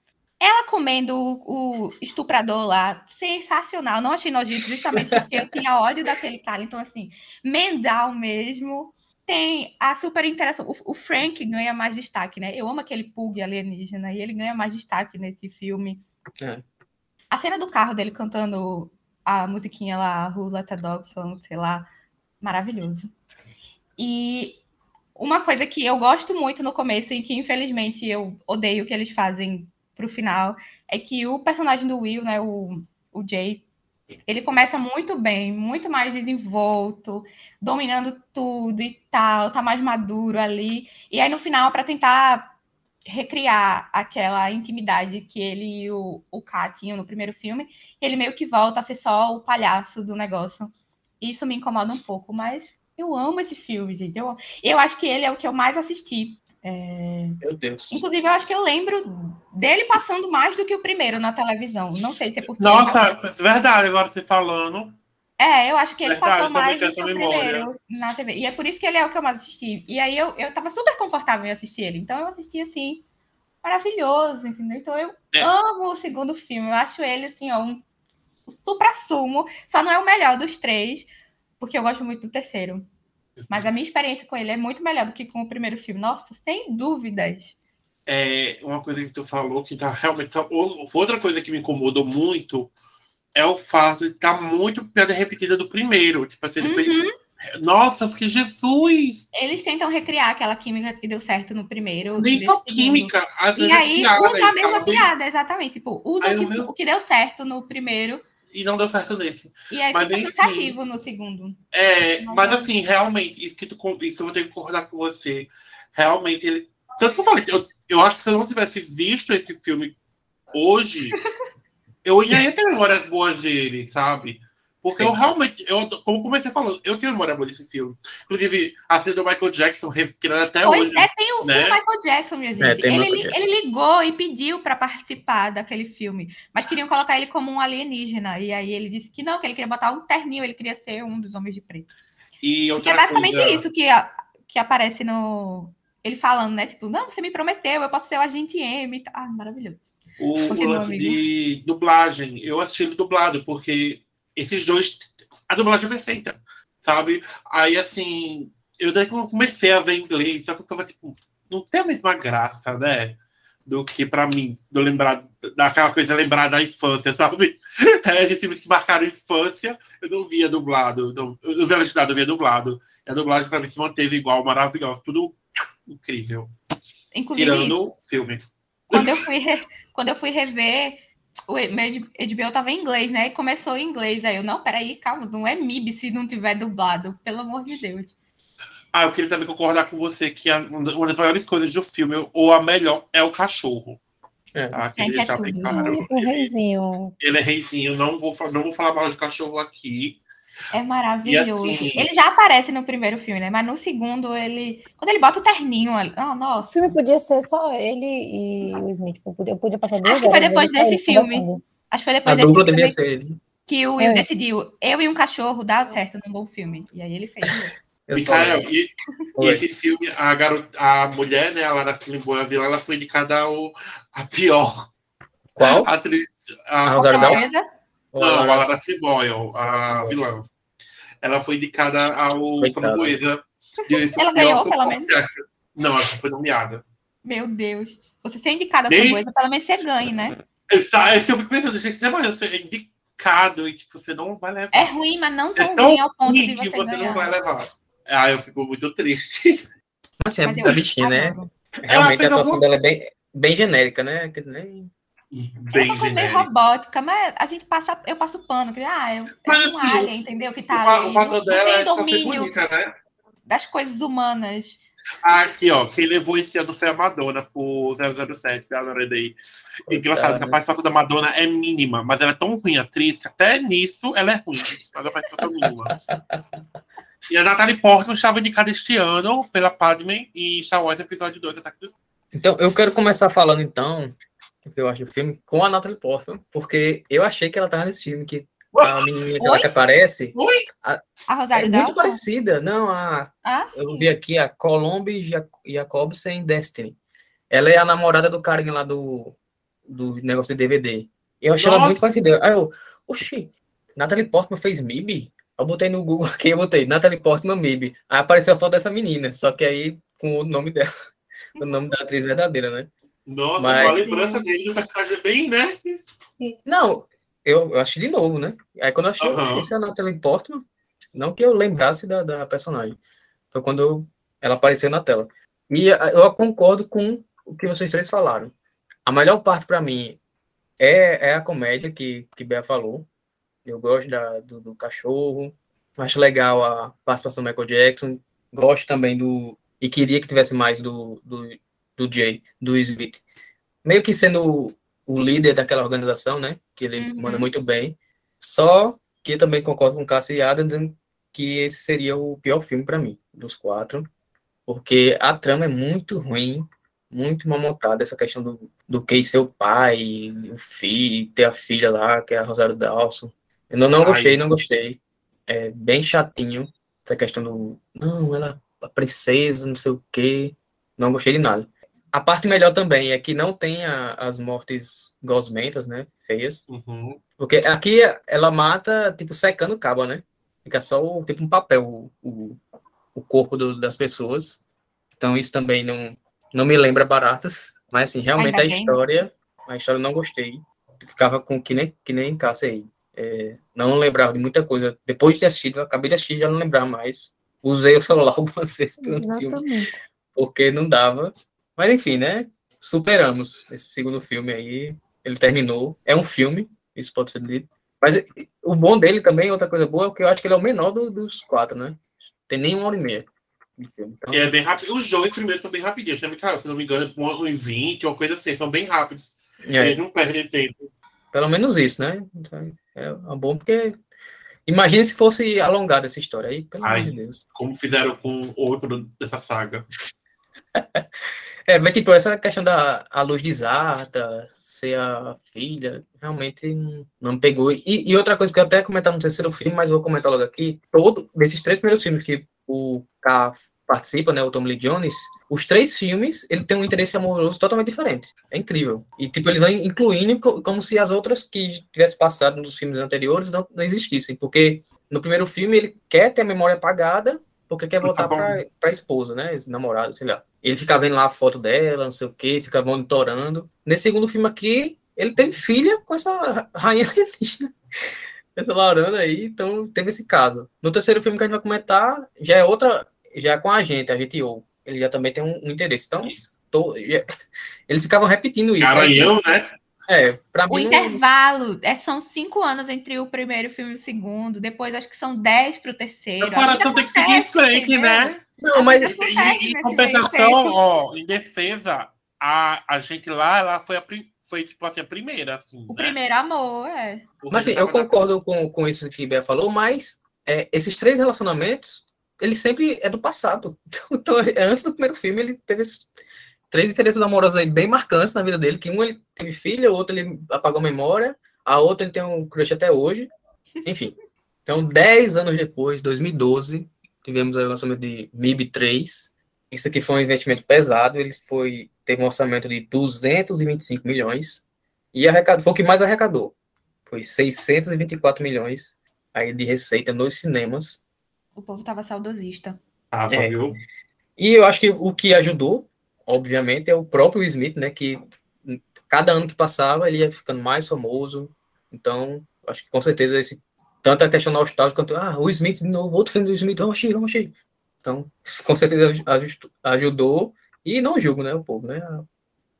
Ela comendo o, o estuprador lá, sensacional. Não achei nojento, justamente *laughs* porque eu tinha ódio daquele cara. Então, assim, Mendal mesmo tem a super interação. O, o, Frank ganha mais destaque, né? Eu amo aquele pug alienígena e ele ganha mais destaque nesse filme. É. A cena do carro dele cantando a musiquinha lá, Who Let a Dog Song, sei lá, maravilhoso. E uma coisa que eu gosto muito no começo e que infelizmente eu odeio que eles fazem pro final é que o personagem do Will, né, o, o Jay, ele começa muito bem, muito mais desenvolto, dominando tudo e tal, tá mais maduro ali. E aí no final, para tentar recriar aquela intimidade que ele e o, o K tinham no primeiro filme, ele meio que volta a ser só o palhaço do negócio. Isso me incomoda um pouco, mas eu amo esse filme, gente. Eu, eu acho que ele é o que eu mais assisti. É... Meu Deus. Inclusive, eu acho que eu lembro dele passando mais do que o primeiro na televisão. Não sei se é porque. Nossa, verdade, agora você falando. É, eu acho que ele Verdade, passou mais do que o memória. primeiro na TV. E é por isso que ele é o que eu mais assisti. E aí eu, eu tava super confortável em assistir ele. Então eu assisti assim, maravilhoso, entendeu? Então eu É. amo o segundo filme. Eu acho ele, assim, ó, um supra-sumo. Só não é o melhor dos três, porque eu gosto muito do terceiro. Mas a minha experiência com ele é muito melhor do que com o primeiro filme. Nossa, sem dúvidas. É, uma coisa que tu falou que tá realmente. tá- ou- outra coisa que me incomodou muito é o fato de estar muito piada repetida do primeiro. Tipo assim, ele fez. Uhum. Nossa, fiquei, Jesus! Eles tentam recriar aquela química que deu certo no primeiro. Nem só química. Às E vezes é aí piada, usa a sabe? mesma piada, exatamente. Tipo, usa o que, o que deu certo no primeiro E não deu certo nesse. e aí Mas, fica no segundo. É, Não mas assim, realmente, isso que tu isso eu vou ter que concordar com você. Realmente, ele. Tanto que eu falei, eu, eu acho que se eu não tivesse visto esse filme hoje, *laughs* eu ainda tenho memórias boas dele, sabe? Porque Sim. eu realmente, eu, como comecei falando, eu tenho memória boa desse filme. Inclusive, a cena do Michael Jackson, recriando até pois hoje. É, tem o, né? tem o Michael Jackson, minha é, gente. É, ele, ele ligou e pediu para participar daquele filme, mas queriam colocar ele como um alienígena. E aí ele disse que não, que ele queria botar um terninho, ele queria ser um dos homens de preto. E é basicamente coisa... isso que, que aparece no. Ele falando, né? Tipo, não, você me prometeu, eu posso ser o agente M. Ah, maravilhoso. O, o lance de dublagem, eu assisti ele dublado, porque esses dois, a dublagem é perfeita, sabe? Aí, assim, eu daí comecei a ver inglês, só que eu tava, tipo, não tem a mesma graça, né? Do que para mim, do lembrar daquela coisa lembrar da infância, *laughs* sabe? É, de filmes que marcaram a infância, eu não via dublado, não, eu não via legendado, eu via dublado. E a dublagem para mim se manteve igual, maravilhosa, tudo incrível. Inclusive, Tirando o filme. Quando eu fui, re... quando eu fui rever, o meu HBO tava em inglês, né? E começou em inglês. Aí eu, não, peraí, calma, não é MIB se não tiver dublado, pelo amor de Deus. Ah, eu queria também concordar com você que a, uma das maiores coisas do filme, ou a melhor, é o cachorro. É. Tá? Que é, deixar é bem claro. O reizinho. Ele é reizinho, não vou, não vou falar mal de cachorro aqui. É maravilhoso. Assim, ele já aparece no primeiro filme, né? Mas no segundo, ele. Quando ele bota o terninho ali. Oh, nossa. O filme podia ser só ele e o Smith. Eu podia, eu podia passar duas Acho que foi depois desse filme. Acho que foi depois a desse dupla devia ser ele. Que o Will é. decidiu, eu e um cachorro dá certo num bom filme. E aí ele fez. Michael, e, e, esse filme, a, garota, a mulher, né, a Lara Flynn Boavila, ela foi indicada ao, a pior. Qual? *laughs* Atriz, a, a Rosário Dawson? Não, a Lara Boyle, a vilã. Ela foi indicada ao Framboesa. Ela ganhou, pelo menos? Não, ela foi nomeada. Meu Deus. Você ser indicada ao Framboesa, pelo menos você ganha, né? É que eu fico pensando, gente, você é indicado e tipo, você não vai levar. É ruim, mas não tão, é tão ruim ao ponto de você, você ganhar. não vai levar. Ah, eu fico muito triste. Assim, é a bichinha, né? Realmente a atuação dela é bem, bem genérica, né? Que nem... Bem Essa foi meio robótica, mas a gente passa, eu passo pano, que ah, eu, mas, é um assim, alien, entendeu? Que tá o, ali. O fato dela é domínio bonita, né? das coisas humanas. Ah, aqui, ó, quem levou esse ano foi a Madonna por 007, da Lorena Day. Engraçado, a participação da Madonna é mínima, mas ela é tão ruim atriz que até nisso ela é ruim, mas a participação é mínima. *laughs* E a Natalie Portman estava indicada este ano pela Padme em Star Wars Episódio 2, Ataque dos... Então, eu quero começar falando, então, que eu acho do filme, com a Natalie Portman, porque eu achei que ela estava nesse filme, que a menina que aparece... Oi? A, a Rosário É muito parecida. Não, a... Ah, eu vi aqui a Colombe Jacobsen Destiny. Ela é a namorada do carinha lá do, do negócio de DVD. Eu achei Nossa. ela muito parecida. Aí eu, oxi, Natalie Portman fez MIB? Eu botei no Google aqui, eu botei Natalie Portman MIB. Aí apareceu a foto dessa menina, só que aí com o nome dela, *laughs* o nome da atriz verdadeira, né? Nossa, Mas... uma lembrança dele do personagem bem, né? Não, eu, eu achei de novo, né? Aí quando eu achei, uhum. eu a Natalie Portman, não que eu lembrasse da, da personagem. Foi quando eu, ela apareceu na tela. E eu concordo com o que vocês três falaram. A melhor parte para mim é, é a comédia que, que Bea falou. Eu gosto da, do, do, cachorro. Acho legal a participação do Michael Jackson. Gosto também do. E queria que tivesse mais do, do, do Jay, do Smith. Meio que sendo o, líder daquela organização, né? Que ele uhum. manda muito bem. Só que também concordo com o Cassie Adams que esse seria o pior filme para mim, dos quatro. Porque a trama é muito ruim, muito mal montada, essa questão do, do que seu pai, o filho, ter a filha lá, que é a Rosário Dawson. Eu não, não gostei, não gostei. É bem chatinho essa questão do. Não, ela a princesa, não sei o quê. Não gostei de nada. A parte melhor também é que não tenha as mortes gosmentas, né? Feias. Uhum. Porque aqui ela mata, tipo, secando o cabo, né? Fica só, o, tipo, um papel, o, o corpo do, das pessoas. Então isso também não, não me lembra baratas. Mas, assim, realmente Ainda a bem. história, a história eu não gostei. Ficava com que nem, que nem Cássia aí. É, não lembrava de muita coisa. Depois de ter assistido, acabei de assistir já não lembrar mais. Usei o celular *laughs* algumas vezes durante o filme, porque não dava. Mas enfim, né? Superamos esse segundo filme aí. Ele terminou. É um filme, isso pode ser dito. Mas o bom dele também, outra coisa boa, é que eu acho que ele é o menor do, dos quatro, né? Tem nem uma hora e meia de filme. Então... É bem rápido. Os jogos primeiros são bem rapidinhos, né, cara? Se não me engano, um em 20, uma coisa assim, são bem rápidos. É. Eles não perdem tempo. Pelo menos isso, né? Então, é, é bom porque. Imagina se fosse alongada essa história aí, pelo Ai, amor de Deus. Como fizeram com outro dessa saga. É, mas tipo, essa questão da a luz de Zarta, ser a filha, realmente não, me pegou. E, e outra coisa que eu até comentar no terceiro filme, mas vou comentar logo aqui, todo, desses três primeiros filmes que o K participa, né, o Tom Lee Jones, os três filmes, ele tem um interesse amoroso totalmente diferente. É incrível. E, tipo, eles vão incluindo co- como se as outras que tivessem passado nos filmes anteriores não, não existissem. Porque no primeiro filme ele quer ter a memória apagada porque quer Tá voltar bom. pra, pra esposa, né, namorado, sei lá. Ele fica vendo lá a foto dela, não sei o quê, fica monitorando. Nesse segundo filme aqui, ele teve filha com essa rainha *laughs* alienígena. Essa Laurana aí, então teve esse caso. No terceiro filme que a gente vai comentar, já é outra, já é com a gente, a gente ou ele já também tem um, um interesse. Então, tô- já- *laughs* eles ficavam repetindo isso. né? Garanhão, né? É, pra O mim. intervalo é, são cinco anos entre o primeiro filme e o segundo. Depois acho que são dez para o terceiro. O coração tem que seguir em frente, né? Não, mas E, em compensação, ó, em defesa, a, a gente lá, ela foi, a, prim- foi tipo assim, a primeira, assim. O né? primeiro amor, é. Porque Mas assim, eu concordo com, com isso que Bea falou, mas é, esses três relacionamentos, ele sempre é do passado. *laughs* Então, é, antes do primeiro filme, ele teve esses três interesses amorosos aí bem marcantes na vida dele, que um ele teve filha, o outro ele apagou a memória, a outra ele tem um crush até hoje. *laughs* Enfim. Então, dez anos depois, 2012, tivemos aí o lançamento de MIB 3. Isso aqui foi um investimento pesado, ele foi teve um orçamento de 225 milhões e arrecadou, foi o que mais arrecadou. Foi 624 milhões aí de receita nos cinemas. O povo tava saudosista. Tava, É. viu? E eu acho que o que ajudou, obviamente, é o próprio Smith, né? Que cada ano que passava ele ia ficando mais famoso. Então, acho que com certeza esse tanto a questão nostálgica quanto ah, o Smith de novo, outro filme do Smith, vamos assistir, vamos assistir. Então, com certeza ajudou e não julgo, né, o povo, né? O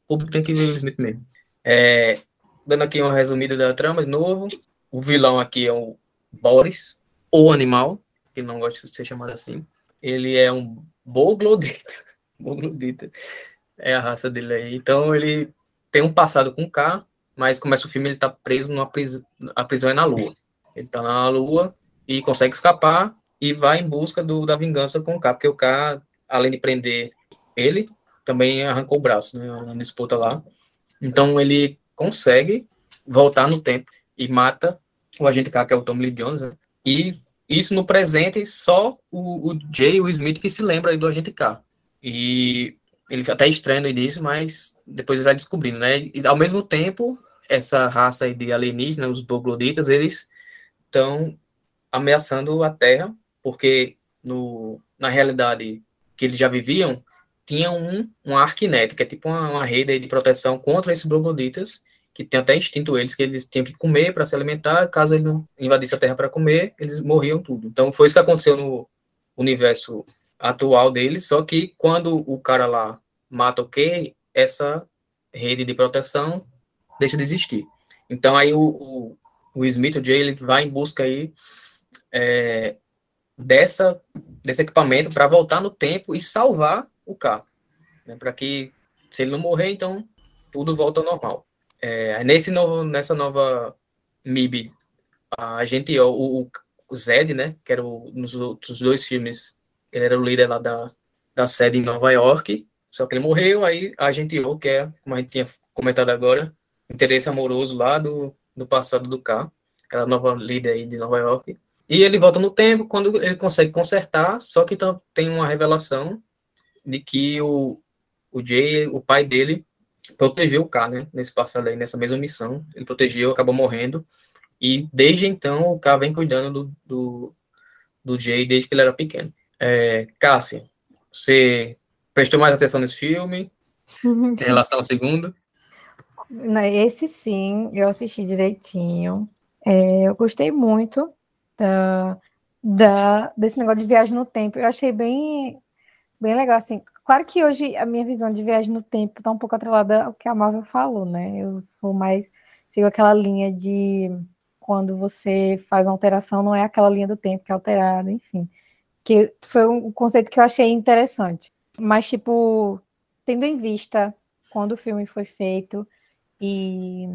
público tem que ver o Smith mesmo. É, dando aqui uma resumida da trama de novo, o vilão aqui é o Boris, o animal, que não gosta de ser chamado assim. Ele é um Boglodita. Boglodita. É a raça dele aí. Então ele tem um passado com K, mas começa o filme ele tá preso numa prisão. A prisão é na Lua. Ele tá na Lua e consegue escapar e vai em busca do, da vingança com o K, porque o K, além de prender ele, também arrancou o braço, né? Na disputa lá. Então ele consegue voltar no tempo e mata o agente K, que é o Tom Lee Jones, né? E isso no presente, só o, o Jay, o Smith, que se lembra aí do agente K. E ele até estranha no início, mas depois ele vai descobrindo, né? E ao mesmo tempo, essa raça de alienígenas, os Bogloditas, eles estão ameaçando a Terra, porque no, na realidade que eles já viviam, tinha um, um arquinet, que é tipo uma, uma rede de proteção contra esses Bogloditas, que tem até instinto eles, que eles tinham que comer para se alimentar, caso eles não invadissem a Terra para comer, eles morriam tudo. Então foi isso que aconteceu no universo atual deles, só que quando o cara lá mata o Kay, essa rede de proteção deixa de existir. Então aí o, o, o Smith, o Jay, ele vai em busca aí é, dessa, desse equipamento para voltar no tempo e salvar o K. Né, para que, se ele não morrer, então tudo volta ao normal. É, nesse novo, nessa nova MIB, a gente, o, o, o Zed, né, que era o, nos outros dois filmes, ele era o líder lá da, da sede em Nova York, só que ele morreu, aí a gente, que é, como a gente tinha comentado agora, interesse amoroso lá do, do passado do K, aquela nova líder aí de Nova York, e ele volta no tempo quando ele consegue consertar, só que então tem uma revelação de que o, o Jay, o pai dele, protegeu o K, né? Nesse passado aí, nessa mesma missão. Ele protegeu, acabou morrendo. E desde então o K vem cuidando do, do, do Jay desde que ele era pequeno. É, Cássia, você prestou mais atenção nesse filme *laughs* em relação ao segundo? Esse sim, eu assisti direitinho. É, eu gostei muito da, da, desse negócio de viagem no tempo. Eu achei bem, bem legal, assim. Claro que hoje a minha visão de viagem no tempo está um pouco atrelada ao que a Marvel falou, né? Eu sou mais, sigo aquela linha de quando você faz uma alteração, não é aquela linha do tempo que é alterada, enfim. Que foi um conceito que eu achei interessante. Mas, tipo, tendo em vista quando o filme foi feito e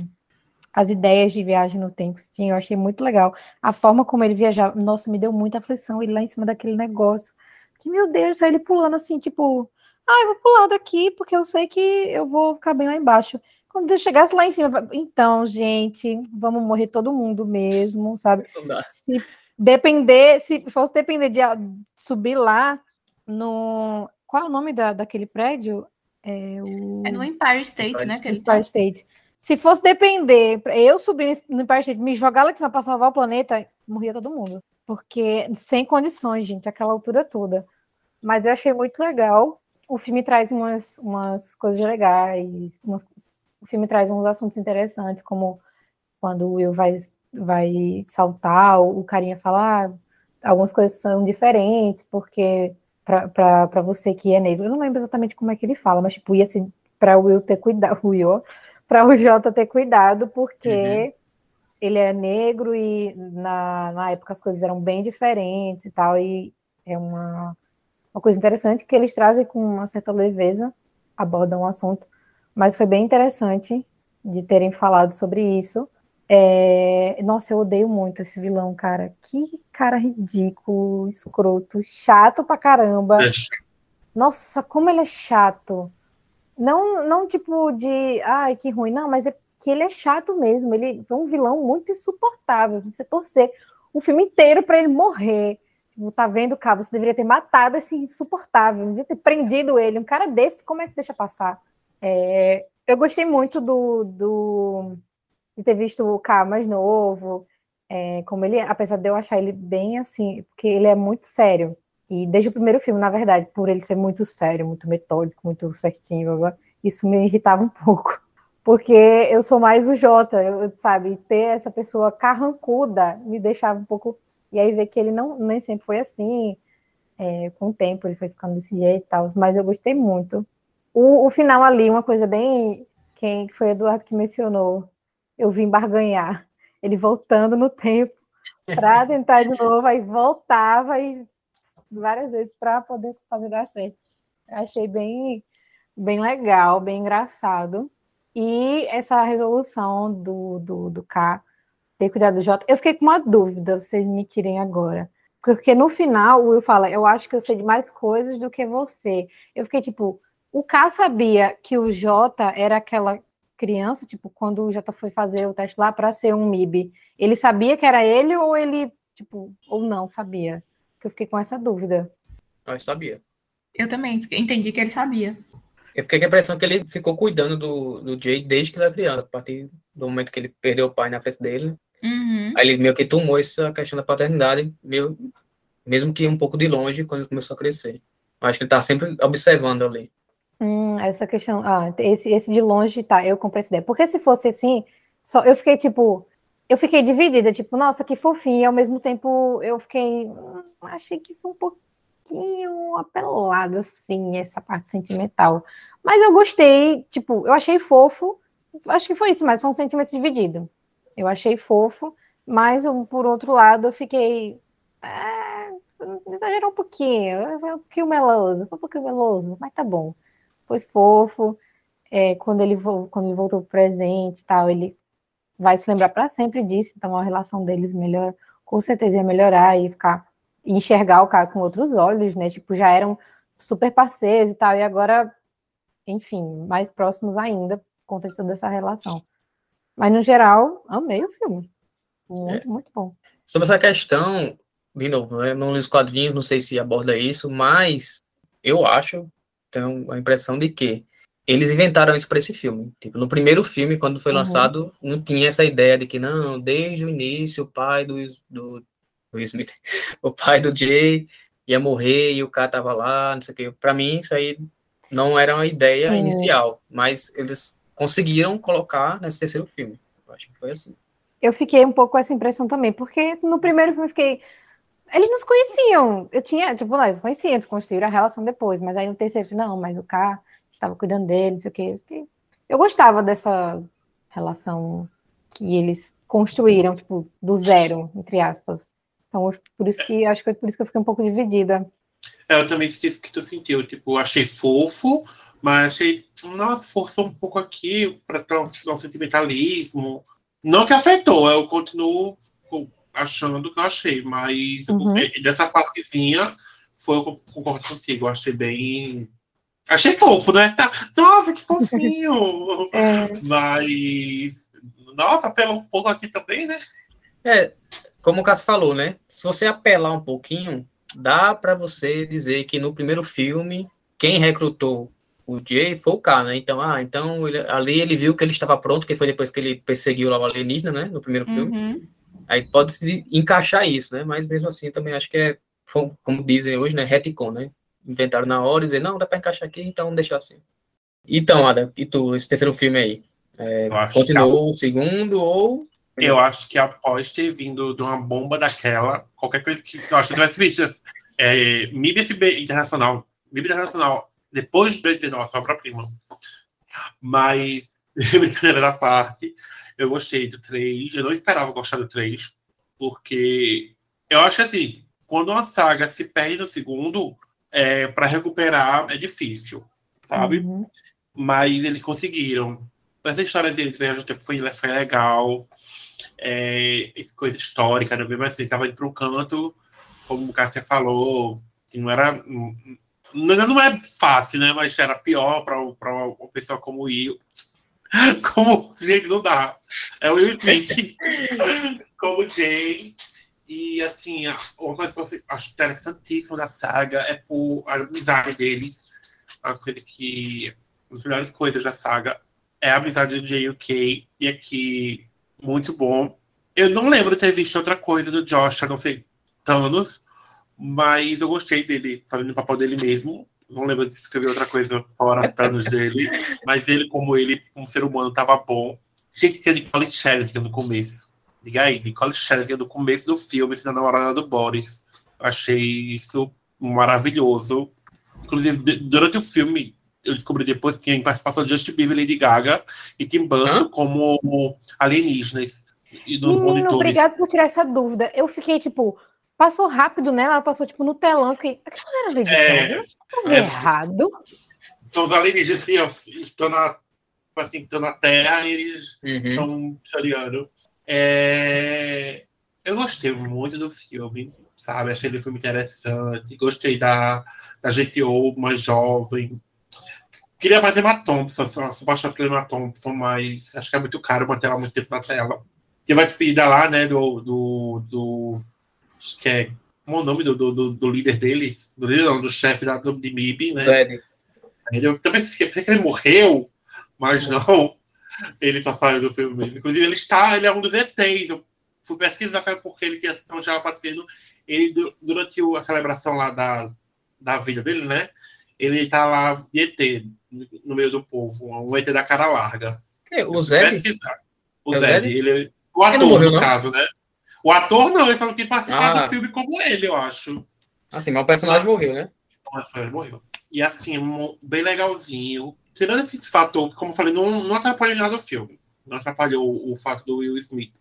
as ideias de viagem no tempo. Sim, eu achei muito legal. A forma como ele viajava, nossa, me deu muita aflição ele lá em cima daquele negócio. Que, meu Deus, ele pulando assim, tipo, ah, eu vou pular daqui porque eu sei que eu vou ficar bem lá embaixo. Quando eu chegasse lá em cima, então, gente, vamos morrer todo mundo mesmo, sabe? Se depender, se fosse depender de subir lá no. Qual é o nome da, daquele prédio? É, o... é no Empire State, Empire né? State. Empire tá... State. Se fosse depender, eu subir no Empire State, me jogar lá em cima para salvar o planeta, morria todo mundo. Porque sem condições, gente, aquela altura toda. Mas eu achei muito legal. O filme traz umas, umas coisas legais. Umas, o filme traz uns assuntos interessantes, como quando o Will vai, vai saltar, o carinha fala, ah, algumas coisas são diferentes, porque para você que é negro, eu não lembro exatamente como é que ele fala, mas tipo, ia assim, para o Will ter cuidado, *laughs* Will, para o Jota ter cuidado, porque uhum. ele é negro e na, na época as coisas eram bem diferentes e tal, e é uma, uma coisa interessante que eles trazem com uma certa leveza, abordam o assunto, mas foi bem interessante de terem falado sobre isso. É... Nossa, eu odeio muito esse vilão, cara. Que cara ridículo, escroto, chato pra caramba. É. Nossa, como ele é chato. Não, não tipo de, ai, que ruim, não, mas é que ele é chato mesmo. Ele é um vilão muito insuportável. Você torcer o filme inteiro para ele morrer. Tipo, tá vendo, cara? Você deveria ter matado esse insuportável, deveria ter prendido ele. Um cara desse, como é que deixa passar? É, eu gostei muito do, do, de ter visto o K mais novo, é, como ele, apesar de eu achar ele bem assim, porque ele é muito sério. E desde o primeiro filme, na verdade, por ele ser muito sério, muito metódico, muito certinho, isso me irritava um pouco. *laughs* Porque eu sou mais o Jota, sabe? Ter essa pessoa carrancuda me deixava um pouco. E aí ver que ele não nem sempre foi assim. É, com o tempo ele foi ficando desse jeito e tal. Mas eu gostei muito. O, o final ali, uma coisa bem. Quem foi Eduardo que mencionou? Eu vim barganhar. Ele voltando no tempo para *laughs* tentar de novo, aí voltava e várias vezes para poder fazer dar certo. Achei bem, bem legal, bem engraçado. E essa resolução do, do, do K, ter cuidado do J, eu fiquei com uma dúvida, vocês me tirem agora. Porque no final o Will fala, eu acho que eu sei de mais coisas do que você. Eu fiquei tipo, o K sabia que o J era aquela criança, tipo, quando o J foi fazer o teste lá para ser um MIB, ele sabia que era ele ou ele, tipo, ou não sabia? que eu fiquei com essa dúvida. Eu sabia. Eu também entendi que ele sabia. Eu fiquei com a impressão que ele ficou cuidando do, do Jay desde que ele era criança, a partir do momento que ele perdeu o pai na frente dele. Uhum. Aí ele meio que tomou essa questão da paternidade, meio, mesmo que um pouco de longe, quando ele começou a crescer. Eu acho que ele tá sempre observando ali. Hum, essa questão, ah, esse, esse de longe, tá, eu comprei essa ideia. Porque se fosse assim, só eu fiquei tipo, eu fiquei dividida, tipo, nossa, que fofinho, e ao mesmo tempo eu fiquei, hum, achei que foi um pouquinho apelado, assim, essa parte sentimental. Mas eu gostei, tipo, eu achei fofo, acho que foi isso, mas foi um sentimento dividido. Eu achei fofo, mas por outro lado eu fiquei, é, exagerou um pouquinho, foi um pouquinho meloso, foi um pouquinho meloso, mas tá bom. Foi fofo, é, quando, ele, quando ele voltou pro presente tal, ele vai se lembrar para sempre disso, então a relação deles melhor, com certeza ia melhorar e ficar enxergar o cara com outros olhos, né? Tipo, já eram super parceiros e tal, e agora, enfim, mais próximos ainda por conta de toda essa relação. Mas no geral, amei o filme. Muito, é. muito bom. Sobre essa questão, de novo, eu não li os quadrinhos, não sei se aborda isso, mas eu acho, tenho a impressão de que eles inventaram isso para esse filme. Tipo, no primeiro filme, quando foi uhum. lançado, não tinha essa ideia de que não, desde o início, o pai do, do, do Smith, *laughs* o pai do Jay ia morrer e o cara tava lá, não sei o que. Para mim, isso aí não era uma ideia uhum. inicial, mas eles conseguiram colocar nesse terceiro filme. Eu acho que foi assim. Eu fiquei um pouco com essa impressão também, porque no primeiro filme eu fiquei. Eles nos conheciam. Eu tinha, tipo, nós conhecíamos, eles construíram a relação depois, mas aí no terceiro, não, mas o cara estava cuidando dele, não sei o quê. Eu gostava dessa relação que eles construíram, tipo, do zero, entre aspas. Então, por isso que acho que foi por isso que eu fiquei um pouco dividida. É, eu também senti que tu sentiu, tipo, achei fofo, mas achei, nossa, forçou um pouco aqui para um, um sentimentalismo. Não que afetou, eu continuo achando que eu achei, mas uhum. dessa partezinha foi eu concordo contigo, eu achei bem. Achei fofo, né? *laughs* Nossa, que fofinho! *laughs* é. Mas. Nossa, apelou um pouco aqui também, né? É, como o Cássio falou, né? Se você apelar um pouquinho, dá para você dizer que no primeiro filme, quem recrutou o Jay foi o K, né? Então, ah, então ele, ali ele viu que ele estava pronto, que foi depois que ele perseguiu lá o alienígena, né? No primeiro filme. Aí pode se encaixar isso, né? Mas mesmo assim também acho que é, como dizem hoje, né? Retcon, né? Inventaram na hora e dizer, não, dá para encaixar aqui, então deixa assim. Então, Ada, e tu, esse terceiro filme aí? É, continuou a... o segundo ou. Eu acho que após ter vindo de uma bomba daquela, qualquer coisa que. Eu acho que tivesse visto. É, MIB Internacional. MIB Internacional depois de Blade Runner, só para prima. Mas, *laughs* brincadeira da parte, eu gostei do 3. Eu não esperava gostar do 3, porque eu acho assim, quando uma saga se perde no segundo, é, para recuperar é difícil, sabe? Uhum. Mas eles conseguiram. Essa história deles viajando tempo foi, foi legal. É, coisa histórica, né? Mas assim, tava indo para um canto, como o Cássia falou, que não era não é fácil, né? Mas era pior para uma pessoa como eu. *laughs* Como, gente, não dá. É o Will Smith *laughs* como Jay. E, assim, uma coisa que eu acho interessantíssima da saga é por a amizade deles. A coisa que. Uma das melhores coisas da saga é a amizade do Jay e o Kay. E aqui, muito bom. Eu não lembro de ter visto outra coisa do Josh, a não sei, Thanos mas eu gostei dele fazendo o papel dele mesmo. Não lembro de escrever outra coisa fora planos dele, mas ele, como ele, como ser humano, tava bom. Tinha que ser Nicole Scherzinger no começo. Liga aí, Nicole Scherzinger no começo do filme, a namorada do Boris. Achei isso maravilhoso. Inclusive, durante o filme, eu descobri depois que em participação de Justin Bieber, Lady Gaga e Tim Burton como alienígenas. E Menino, obrigado por tirar essa dúvida. Eu fiquei tipo, Passou rápido, né? Ela passou tipo no telão. Fiquei, aquilo era Lady é? É, errado. São os alienígenas que estão na, assim, estão na Terra e eles estão uhum. chorando. É, eu gostei muito do filme, sabe? Achei ele um filme interessante. Gostei da, da GTO mais jovem. Queria mais Emma Thompson, só apaixonada pela Emma Thompson, mas acho que é muito caro manter ela muito tempo na tela. Teve a despedida lá, né, do, do, do que é como é o nome do, do, do, líder dele, do líder não, do chefe da do, de MIB, né? Sério. Ele, também pensei que ele morreu, mas não. Ele só saiu do filme mesmo. Inclusive, ele está, ele é um dos ETs. Eu fui pesquisar porque ele tinha estava aparecendo. Ele, durante a celebração lá da, da vida dele, né? Ele tá lá de ET, no meio do povo, um ET da cara larga. Que? O Zé? O Zé, ele, o ator, morreu, no não? caso, né? O ator não, ele falou que participar ah. do filme como ele, eu acho. Assim, mas o personagem morreu, né? O personagem morreu. E assim, bem legalzinho. Tirando esse fator, que, como eu falei, não, não atrapalhou nada o filme. Não atrapalhou o, o fato do Will Smith.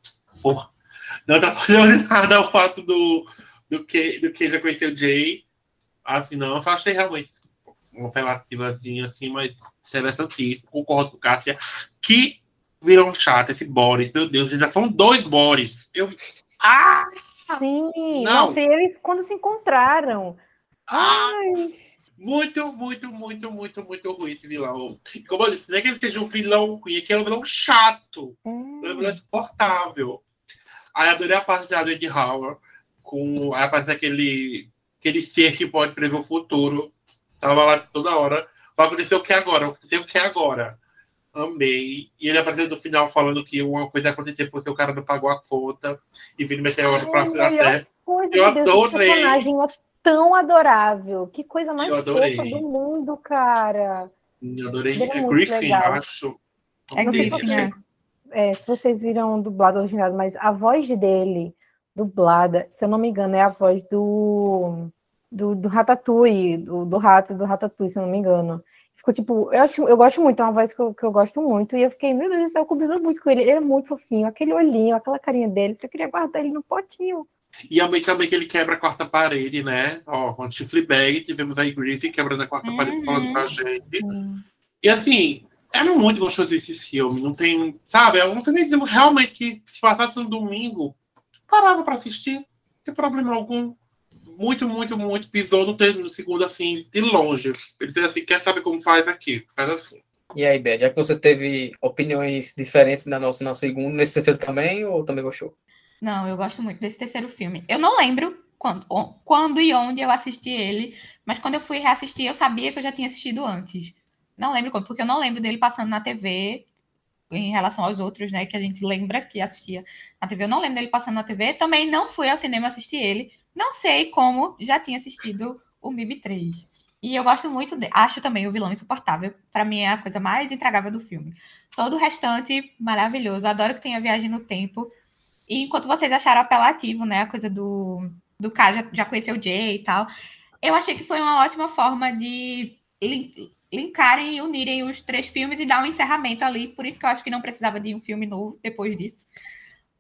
Porra. Não atrapalhou nada o fato do, do, que, do que já conheceu o Jay. Assim, não, eu só achei realmente uma apelativazinha assim, mas interessantíssimo. Concordo com o Cássia. Que viram chato esse Boris. Meu Deus, já são dois Boris. Eu, ah! Sim, não. Nossa, eles quando se encontraram. Ah! Ai. Muito, muito, muito, muito, muito ruim esse vilão. Como eu disse, não é que ele seja um vilão ruim, é que ele é um vilão chato. Hum. É um vilão insuportável. Aí adorei a parte da Ed Howard, com a parte daquele aquele ser que pode prever o futuro. Tava lá toda hora. Vai acontecer o que agora? Vai acontecer o que agora? Amei. E ele apareceu no final falando que uma coisa ia acontecer porque o cara não pagou a conta e vindo meteoro pra até. Eu adorei. Esse personagem é tão adorável. Que coisa mais fofa do mundo, cara. Eu adorei. É, é Griffin, legal. acho. É Griffin, se vocês, é, se vocês viram dublado original, mas a voz dele, dublada, se eu não me engano, é a voz do do, do Ratatouille, do, do rato do Ratatouille, se eu não me engano. Ficou tipo, eu, acho, eu gosto muito, é uma voz que eu, que eu gosto muito. E eu fiquei, meu Deus do céu, combinando muito com ele. Ele é muito fofinho, aquele olhinho, aquela carinha dele. Eu queria guardar ele no potinho. E amei também que ele quebra a quarta parede, né? Ó, com o Fleabag, tivemos aí Griffin quebrando a quarta uhum. parede falando com a gente. Uhum. E assim, É muito gostoso esse filme. Não tem. Sabe? Eu não sei nem dizer realmente que se passasse no domingo, parava pra assistir. Tem problema algum. Muito, muito, muito. Pisou no, no segundo, assim, de longe. Ele disse assim: quer saber como faz aqui? Faz assim. E aí, Bé, já que você teve opiniões diferentes na nossa na segunda, nesse terceiro também, ou também gostou? Não, eu gosto muito desse terceiro filme. Eu não lembro quando, quando e onde eu assisti ele, mas quando eu fui reassistir, eu sabia que eu já tinha assistido antes. Não lembro quando, porque eu não lembro dele passando na TV em relação aos outros, né, que a gente lembra que assistia na TV. Eu não lembro dele passando na TV. Também não fui ao cinema assistir ele. Não sei como já tinha assistido o MIB 3. E eu gosto muito, de, acho também o vilão insuportável. Para mim é a coisa mais intragável do filme. Todo o restante maravilhoso. Adoro que tenha viagem no tempo. E enquanto vocês acharam apelativo, né, a coisa do do K já, já conheceu o Jay e tal, eu achei que foi uma ótima forma de linkarem e unirem os três filmes e dar um encerramento ali. Por isso que eu acho que não precisava de um filme novo depois disso.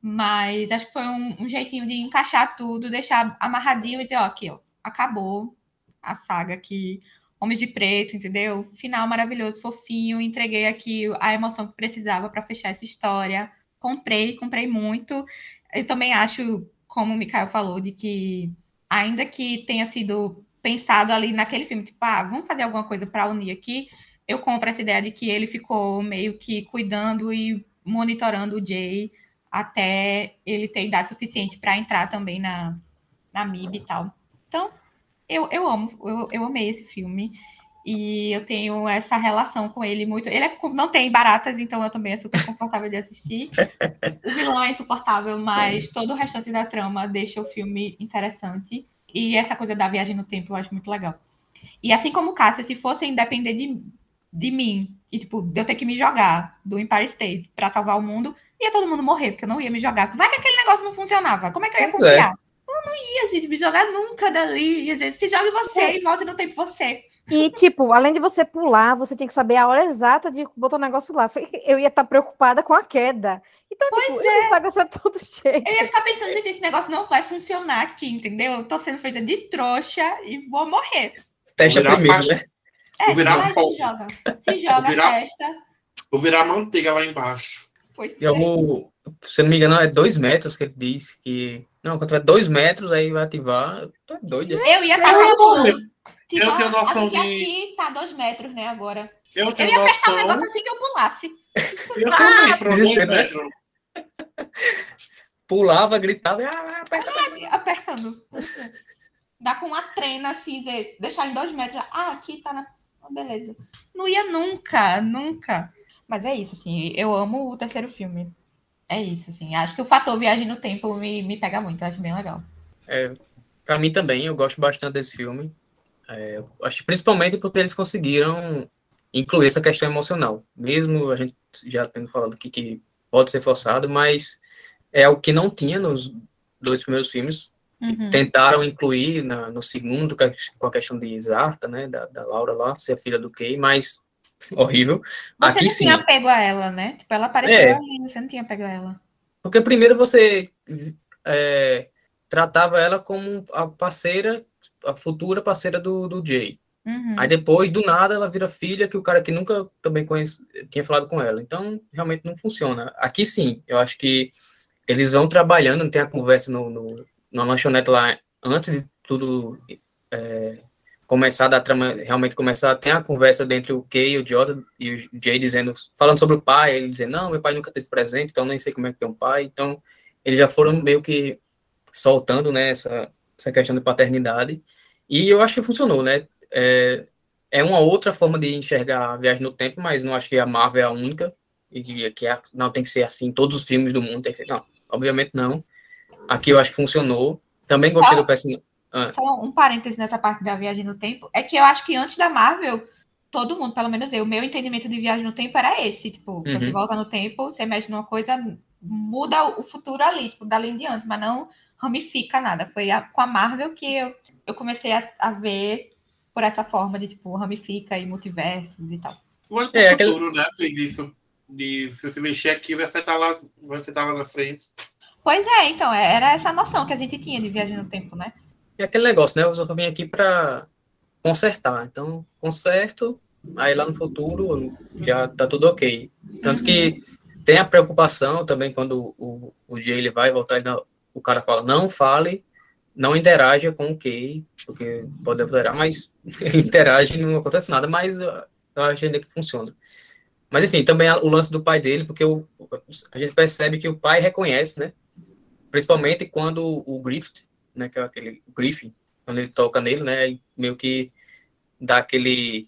Mas acho que foi um, um jeitinho de encaixar tudo, deixar amarradinho e dizer, ó, aqui, ó, acabou a saga aqui. Homens de Preto, entendeu? Final maravilhoso, fofinho. Entreguei aqui a emoção que precisava para fechar essa história. Comprei, comprei muito. Eu também acho, como o Mikael falou, de que ainda que tenha sido pensado ali naquele filme, tipo, ah, vamos fazer alguma coisa para unir aqui, eu compro essa ideia de que ele ficou meio que cuidando e monitorando o Jay até ele ter idade suficiente para entrar também na, na MIB e tal. Então, eu, eu amo, eu, eu amei esse filme. E eu tenho essa relação com ele muito. Ele é, não tem baratas, então eu também é super confortável de assistir. O vilão é insuportável, mas todo o restante da trama deixa o filme interessante. E essa coisa da viagem no tempo eu acho muito legal. E assim como Cássia, se fossem depender de, de mim, e tipo, de eu ter que me jogar do Empire State para salvar o mundo, ia todo mundo morrer, porque eu não ia me jogar. Vai que aquele negócio não funcionava. Como é que eu ia é. confiar? É. Eu não ia, gente, me jogar nunca dali. Ia dizer, se jogue você é. e volte no tempo você. E, tipo, além de você pular, você tinha que saber a hora exata de botar o negócio lá. Eu ia estar preocupada com a queda. Então, pois tipo, é. eles pagam todo jeito. Eu ia ficar pensando, gente, esse negócio não vai funcionar aqui, entendeu? Eu tô sendo feita de trouxa e vou morrer. Testa primeiro, né? É, vou virar se joga. Se joga, vou virar, testa. Vou virar manteiga lá embaixo. Pois é. Eu, se não me engano, é dois metros que ele diz que. Não, quando tiver dois metros, aí vai ativar. Eu tô doido. Eu ia estar tá Tipo, eu tenho noção de. Aqui tá dois metros, né, agora. Eu, tenho eu ia apertar o negócio assim que eu pulasse. Eu também, para dois metros. Pulava, gritava, ah, aperta. Ah, apertando. Dá com uma trena assim, dizer, deixar em dois metros. Ah, aqui tá na. Oh, beleza. Não ia nunca, nunca. Mas é isso, assim, eu amo o terceiro filme. É isso, assim. Acho que o fator viagem no tempo me, me pega muito, acho bem legal. É, pra mim também, eu gosto bastante desse filme. É, acho principalmente porque eles conseguiram incluir essa questão emocional, mesmo a gente já tendo falado aqui que pode ser forçado, mas é o que não tinha nos dois primeiros filmes. Uhum. Tentaram incluir na, no segundo com a questão de Zarta, né, da, da Laura lá, ser filha do Kay, mas *laughs* horrível. Você Aqui não sim. tinha pego a ela, né? Tipo, ela apareceu é. ali, você não tinha pego a ela. Porque primeiro você é, tratava ela como a parceira a futura parceira do, do Jay. Uhum. Aí depois, do nada, ela vira filha que o cara que nunca também conhece, tinha falado com ela. Então, realmente não funciona. Aqui sim, eu acho que eles vão trabalhando, tem a conversa no, no, na lanchonete lá, antes de tudo é, começar da trama, realmente começar, tem a conversa entre o Kay, o Jordan e o Jay dizendo, falando sobre o pai, ele dizendo, não, meu pai nunca teve presente, então nem sei como é que tem um pai. Então, eles já foram meio que soltando, né, essa, essa questão de paternidade. E eu acho que funcionou, né? É, é uma outra forma de enxergar a viagem no tempo, mas não acho que a Marvel é a única. E que é, não tem que ser assim, todos os filmes do mundo tem que ser. Não, obviamente não. Aqui eu acho que funcionou. Também gostei só, do personagem. Ah. Só um parêntese nessa parte da viagem no tempo. É que eu acho que antes da Marvel, todo mundo, pelo menos eu, o meu entendimento de viagem no tempo era esse. Tipo, uhum. você volta no tempo, você mexe numa coisa, muda o futuro ali, tipo, dali em diante, mas não ramifica nada. Foi a, com a Marvel que eu, eu comecei a, a, ver por essa forma de, tipo, ramifica e multiversos e tal. O é, futuro, aquele... né, fez isso. De, se você mexer aqui, você tá lá, você tá lá na frente. Pois é, então, é, era essa noção que a gente tinha de viagem no tempo, né? E aquele negócio, né? Eu só vim aqui para consertar. Então, conserto, aí lá no futuro já tá tudo ok. Tanto uhum. que tem a preocupação também quando o, o Jay ele vai voltar, ele, o cara fala, não fale, não interaja com o Kay, porque pode alterar, mas *laughs* ele interage e não acontece nada, mas eu acho ainda que funciona. Mas enfim, também o lance do pai dele, porque o, a gente percebe que o pai reconhece, né? Principalmente quando o Griffith, né, que é aquele Griffin, quando ele toca nele, né, meio que dá aquele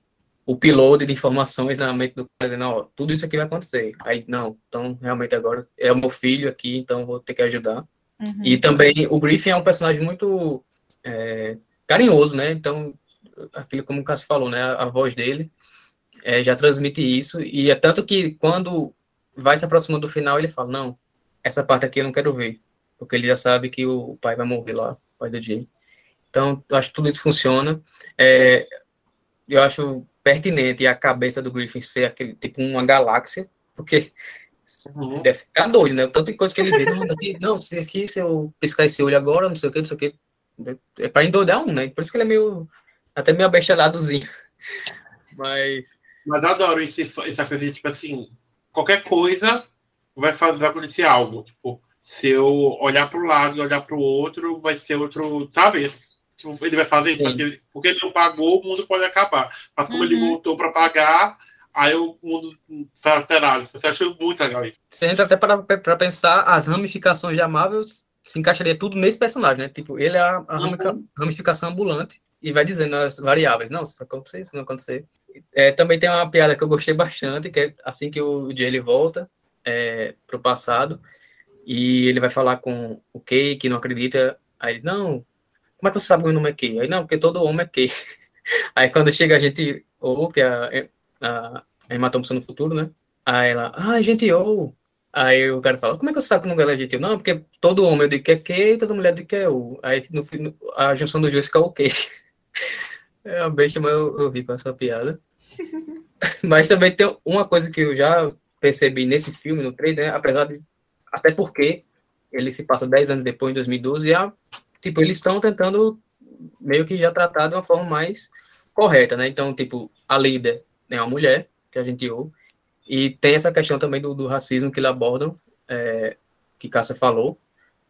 piloto de informações na mente do cara, dizendo, ó, tudo isso aqui vai acontecer. Aí, não, então, realmente agora é o meu filho aqui, então vou ter que ajudar. Uhum. E também o Griffin é um personagem muito é, carinhoso, né? Então, aquilo como o Cássio falou, né? A, a voz dele é, já transmite isso. E é tanto que quando vai se aproximando do final, ele fala, não, essa parte aqui eu não quero ver. Porque ele já sabe que o pai vai morrer lá, o pai do Jay. Então, eu acho que tudo isso funciona. É, eu acho pertinente a cabeça do Griffin ser aquele tipo uma galáxia, porque uhum. deve ficar doido, né? Tanta coisa que ele vê, não, daqui, não, se aqui, se eu piscar esse olho agora, não sei o que, não sei o que. É para endoidar um, né? Por isso que ele é meio. até meio abestaladozinho. *laughs* Mas. Mas eu adoro esse, essa coisa, tipo assim, qualquer coisa vai fazer acontecer algo. Tipo, se eu olhar para o lado e olhar para o outro, vai ser outro, sabe? ele vai fazer, porque, porque ele não pagou, o mundo pode acabar. Mas como uhum. ele voltou para pagar, aí o mundo foi alterado. Você achou muito legal isso. Você entra até para pensar as ramificações da Marvel se encaixaria tudo nesse personagem, né? Tipo, ele é a, a uhum. ramificação ambulante e vai dizendo as variáveis. Não, isso acontecer, isso não acontecer. É, também tem uma piada que eu gostei bastante, que é assim que o Jay ele volta é, pro passado e ele vai falar com o Kay, que não acredita. Aí, não, como é que você sabe que meu nome é Kay? Aí, não, porque todo homem é Kay. *laughs* Aí quando chega a gente, ou que é a, a Emma Thompson no futuro, né? Aí ela, ah, gente, ou. Aí o cara fala, como é que você sabe que o nome dela é gente? Não, porque todo homem diz que é Kay, toda mulher diz que é o. Aí no, a junção dos dois fica o Kay. *laughs* É uma besta, mas eu, eu ri com essa piada. *laughs* mas também tem uma coisa que eu já percebi nesse filme, no 3, né? Apesar de. Até porque ele se passa 10 anos depois, em 2012, e a tipo, eles estão tentando meio que já tratar de uma forma mais correta, né? Então, tipo, a líder é uma mulher, que a gente ouve, e tem essa questão também do, do racismo que eles abordam, é, que Cássia falou,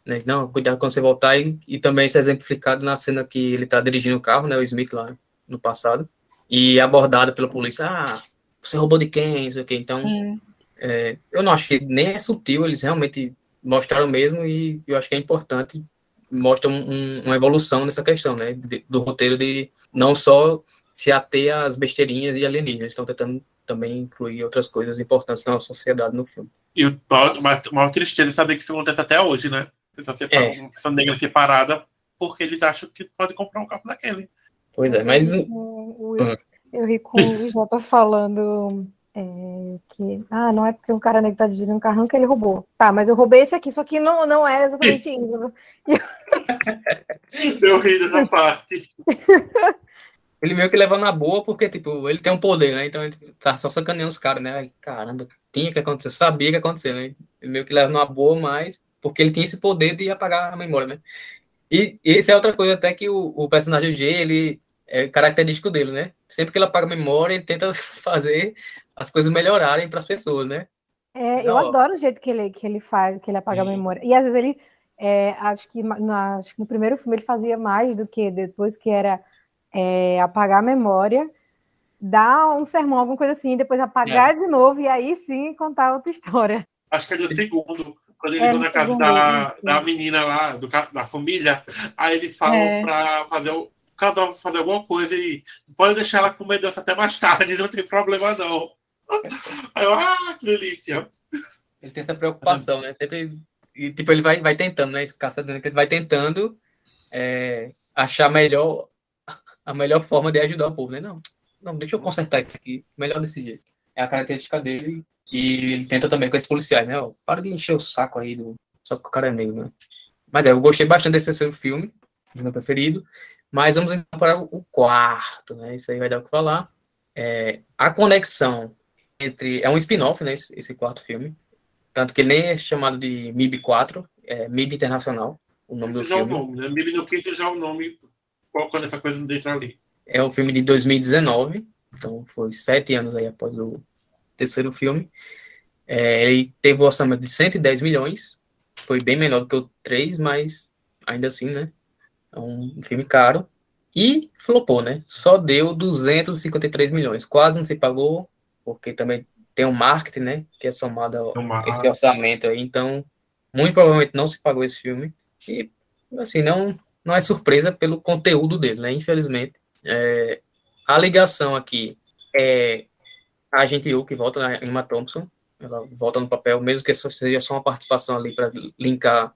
né? Não, cuidado quando você voltar, e, e também isso é exemplificado na cena que ele tá dirigindo o carro, né? O Smith lá no passado, e abordado pela polícia, ah, você roubou de quem, não sei o quê. É, eu não acho que nem é sutil, eles realmente mostraram mesmo, e eu acho que é importante mostra um, uma evolução nessa questão, né? De, do roteiro de não só se ater às besteirinhas e alienígenas, estão tentando também incluir outras coisas importantes na nossa sociedade no filme. E o maior tristeza é saber que isso acontece até hoje, né? Pessoa separa, é. Pessoa negra separada porque eles acham que pode comprar um carro daquele. Pois é, mas. Eu, eu, eu ri com o já tá falando é, que, ah, não é porque um cara negro tá dirigindo um carrão que ele roubou. Tá, mas eu roubei esse aqui, só que não, não é exatamente *laughs* isso. *laughs* eu ri dessa parte. *laughs* Ele meio que leva na boa, porque, tipo, ele tem um poder, né? Então ele tá só sacaneando os caras, né? Ai, caramba, tinha que acontecer, sabia que ia acontecer, né? Ele meio que leva na boa, mas porque ele tinha esse poder de apagar a memória, né? E, e essa é outra coisa até que o, o personagem G, ele é característico dele, né? Sempre que ele apaga a memória, ele tenta fazer as coisas melhorarem para as pessoas, né? É, eu adoro o jeito que ele, que ele faz, que ele apaga Sim. a memória. E às vezes ele, é, acho, que na, acho que no primeiro filme ele fazia mais do que depois, que era é, apagar a memória, dar um sermão, alguma coisa assim, depois apagar é. de novo e aí sim contar outra história. Acho que é do segundo, quando eles é, vão na casa da, da menina lá, do, da família, aí eles falam é. para fazer o casal fazer alguma coisa e pode deixar ela com medo até mais tarde, *laughs* não tem problema não. Aí eu, ah, que delícia. Ele tem essa preocupação, né? Sempre. E, tipo, ele vai, vai tentando, né? Esse caça dizendo que ele vai tentando é, achar melhor a melhor forma de ajudar o povo, né? Não, não, deixa eu consertar isso aqui, melhor desse jeito. É a característica dele. E ele tenta também com esses policiais, né? Ó, para de encher o saco aí do. Só que o cara é negro, né? Mas é, eu gostei bastante desse terceiro filme, meu preferido. Mas vamos então para o quarto, né? Isso aí vai dar o que falar. É, a conexão entre. É um spin-off, né? Esse, esse, quarto filme. Tanto que ele nem é chamado de MIB 4, é MIB Internacional, o nome Esse do já filme. É o nome, né? MIB no quinto já é o nome, colocando essa coisa dentro ali. É um filme de 2019, Então, foi sete anos aí após o terceiro filme. É, ele teve um orçamento de 110 milhões, foi bem menor do que o 3, mas ainda assim, né? É um filme caro. E flopou, né? Só deu 253 milhões. Quase não se pagou, porque também tem um marketing, né? Que é somado a esse orçamento aí. Então, muito provavelmente não se pagou esse filme. E, assim, não, não é surpresa pelo conteúdo dele, né? Infelizmente. É, a ligação aqui é a agente Yu, que volta na Emma Thompson. Ela volta no papel, mesmo que seja só uma participação ali para linkar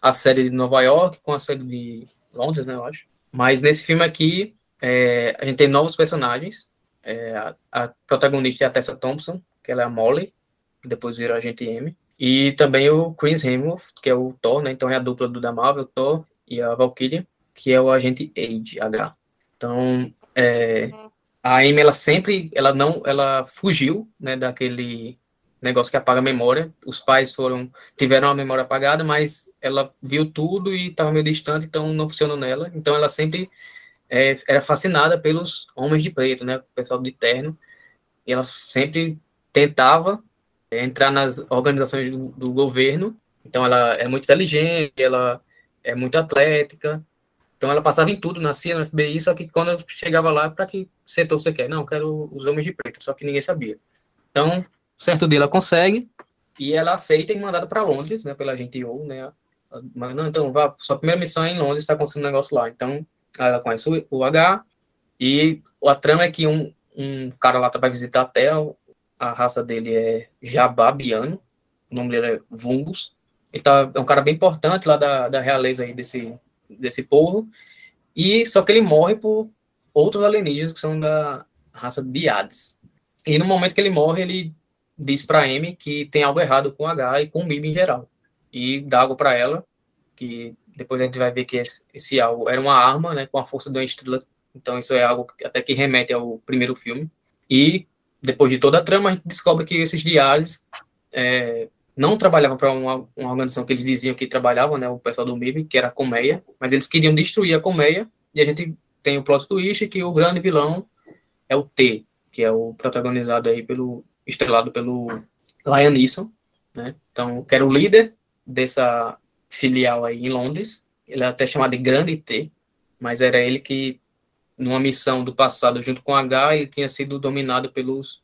a série de Nova York com a série de Londres, né, eu acho. Mas nesse filme aqui, é, a gente tem novos personagens. É, a, a, protagonista é a Tessa Thompson, que ela é a Molly, que depois vira a gente M. E também o Chris Hemsworth, que é o Thor, né? Então é a dupla do da Marvel, Thor e a Valkyrie, que é o agente Age, H. Então, é, a Amy, ela sempre, ela não, ela fugiu, né, daquele negócio que apaga a memória. Os pais foram, tiveram a memória apagada, mas ela viu tudo e estava meio distante, então não funcionou nela. Então ela sempre é, era fascinada pelos homens de preto, né, o pessoal de terno. E ela sempre tentava é, entrar nas organizações do, do governo. Então ela é muito inteligente, ela é muito atlética. Então ela passava em tudo, nascia no FBI, só que quando eu chegava lá, para que setor você quer? Não, quero os homens de preto, só que ninguém sabia. Então, certo dia ela consegue e ela aceita e mandada para Londres, né, pela gente ou, né? Mas não, então vá, sua primeira missão é em Londres, está acontecendo um negócio lá. Então, ela conhece o, o H e a trama é que um, um cara lá tá para visitar a Terra, a raça dele é Jababiano, o nome dele é Vumbus. Ele tá, é um cara bem importante lá da, da realeza aí desse, desse povo. E só que ele morre por outros alienígenas que são da raça Biades. E no momento que ele morre, ele diz para Amy que tem algo errado com o H e com o Mib em geral. E dá algo para ela, que depois a gente vai ver que esse, esse, algo era uma arma, né, com a força de uma estrela. Então isso é algo que, até que remete ao primeiro filme. E depois de toda a trama, a gente descobre que esses diários é, não trabalhavam para uma, uma, organização que eles diziam que trabalhavam, né, o pessoal do MIB, que era a Colmeia, mas eles queriam destruir a Colmeia, e a gente tem o plot twist que o grande vilão é o T, que é o protagonizado aí pelo estrelado pelo Liam Neeson, né? Então, que era o líder dessa filial aí em Londres. Ele é até chamado de Grande T, mas era ele que, numa missão do passado junto com H, ele tinha sido dominado pelos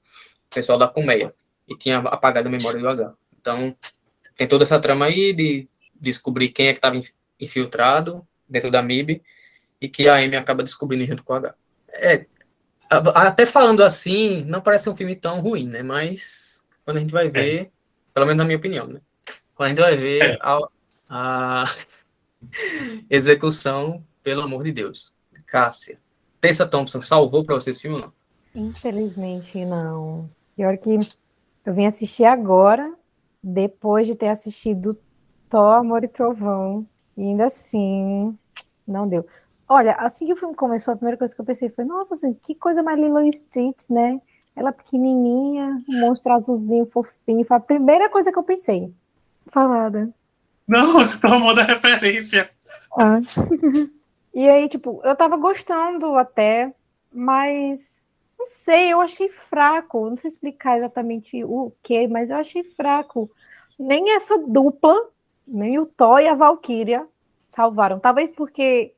pessoal da Colmeia e tinha apagado a memória do H. Então, tem toda essa trama aí de descobrir quem é que estava infiltrado dentro da MIB e que a Amy acaba descobrindo junto com a H. É, até falando assim, não parece um filme tão ruim, né? Mas quando a gente vai ver, é. pelo menos na minha opinião, né? Quando a gente vai ver é. a, a, execução, pelo amor de Deus. Cássia, Tessa Thompson salvou para vocês esse filme ou não? Infelizmente, não. Pior que eu vim assistir agora, depois de ter assistido Thor, Amor e Trovão, e ainda assim, não deu. Olha, assim que o filme começou, a primeira coisa que eu pensei foi, nossa, gente, que coisa mais Lilo Stitch, né? Ela pequenininha, um monstro azulzinho, fofinho. Foi a primeira coisa que eu pensei. Falada. Não, *laughs* tomou da referência. Ah. *laughs* e aí, tipo, eu tava gostando até, mas não sei, eu achei fraco. Não sei explicar exatamente o que, mas eu achei fraco. Nem essa dupla, nem o Thor e a Valkyria salvaram. Talvez porque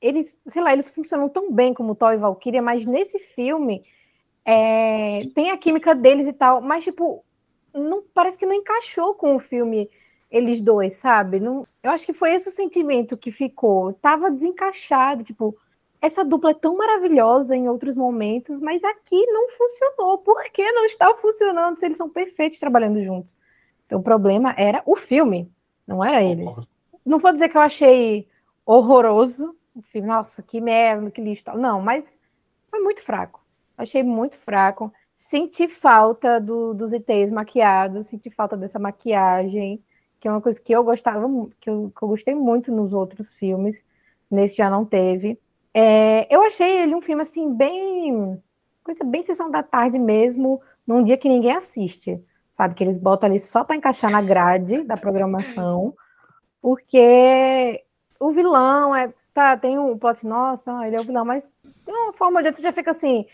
eles, sei lá, eles funcionam tão bem como Thor e Valkyria, mas nesse filme é, tem a química deles e tal, mas tipo, não parece que não encaixou com o filme eles dois, sabe? Não, eu acho que foi esse o sentimento que ficou. Tava desencaixado, tipo, essa dupla é tão maravilhosa em outros momentos, mas aqui não funcionou. Por que não está funcionando se eles são perfeitos trabalhando juntos? Então o problema era o filme, não era eles. Não vou dizer que eu achei horroroso, o filme, nossa, que merda, que lixo. Não, mas foi muito fraco. Achei muito fraco. Senti falta do, dos ETs maquiados, senti falta dessa maquiagem, que é uma coisa que eu gostava, que eu, que eu gostei muito nos outros filmes. Nesse já não teve. É, eu achei ele um filme assim, bem. coisa bem sessão da tarde mesmo, num dia que ninguém assiste. Sabe? Que eles botam ali só para encaixar na grade da programação, porque o vilão é tá, tem um plot, nossa, ele é o vilão, mas de uma forma ou de outra você já fica assim,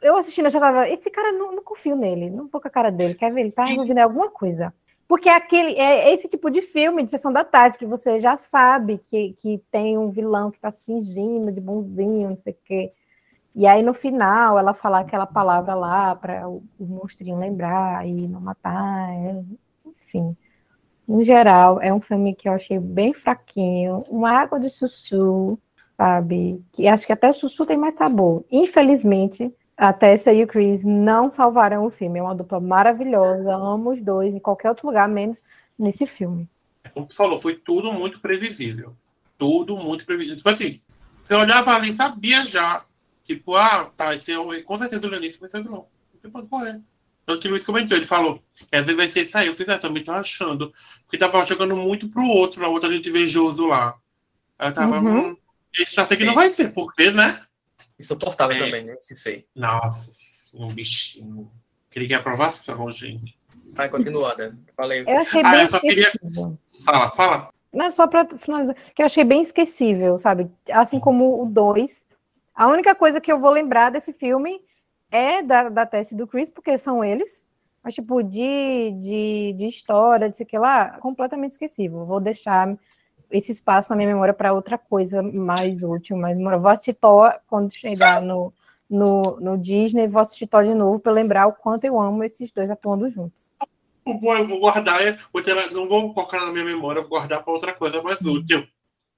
eu assistindo, eu já tava, esse cara, não, não confio nele, não vou com a cara dele, quer ver? Ele tá resolvendo alguma coisa. Porque é, aquele, é esse tipo de filme de sessão da tarde que você já sabe que, que tem um vilão que tá se fingindo de bonzinho, não sei o quê. E aí no final ela falar aquela palavra lá para o, o monstrinho lembrar e não matar, é, enfim. No geral, é um filme que eu achei bem fraquinho, uma água de sussu, sabe? Que acho que até o sussu tem mais sabor. Infelizmente, a Tessa e o Chris não salvaram o filme. É uma dupla maravilhosa, amo os dois em qualquer outro lugar, menos nesse filme. Como você falou, foi tudo muito previsível. Tudo muito previsível. Tipo assim, você olhava ali e sabia já. Tipo, ah, tá, esse é, com certeza o Leonice vai ser vilão. Você pode correr. Tanto que o Luiz comentou, ele falou, que às vezes vai ser isso aí. Eu fiz, ah, também tô achando. Porque tava jogando muito pro outro, pra outra gente invejoso lá. Aí eu tava, Uhum. hum, esse já sei que não vai ser, porque, né? Insuportável É. também, né? Esse sei. Nossa, um bichinho. Queria aprovação, gente. Vai, continua, né? Falei. Eu achei Ah, bem eu só queria-. Fala, fala. Não, só para finalizar, que eu achei bem esquecível, sabe? Assim como o 2. A única coisa que eu vou lembrar desse filme é da, da Tess e do Chris, porque são eles. Mas, tipo, de, de, de história, de sei que lá, completamente esquecível. Vou deixar esse espaço na minha memória para outra coisa mais útil, mais memorável. Vou assistir Thor quando chegar no, no, no Disney, vou assistir Thor de novo para lembrar o quanto eu amo esses dois atuando juntos. O bom eu vou guardar, é- vou ter- não vou colocar na minha memória, vou guardar para outra coisa mais útil.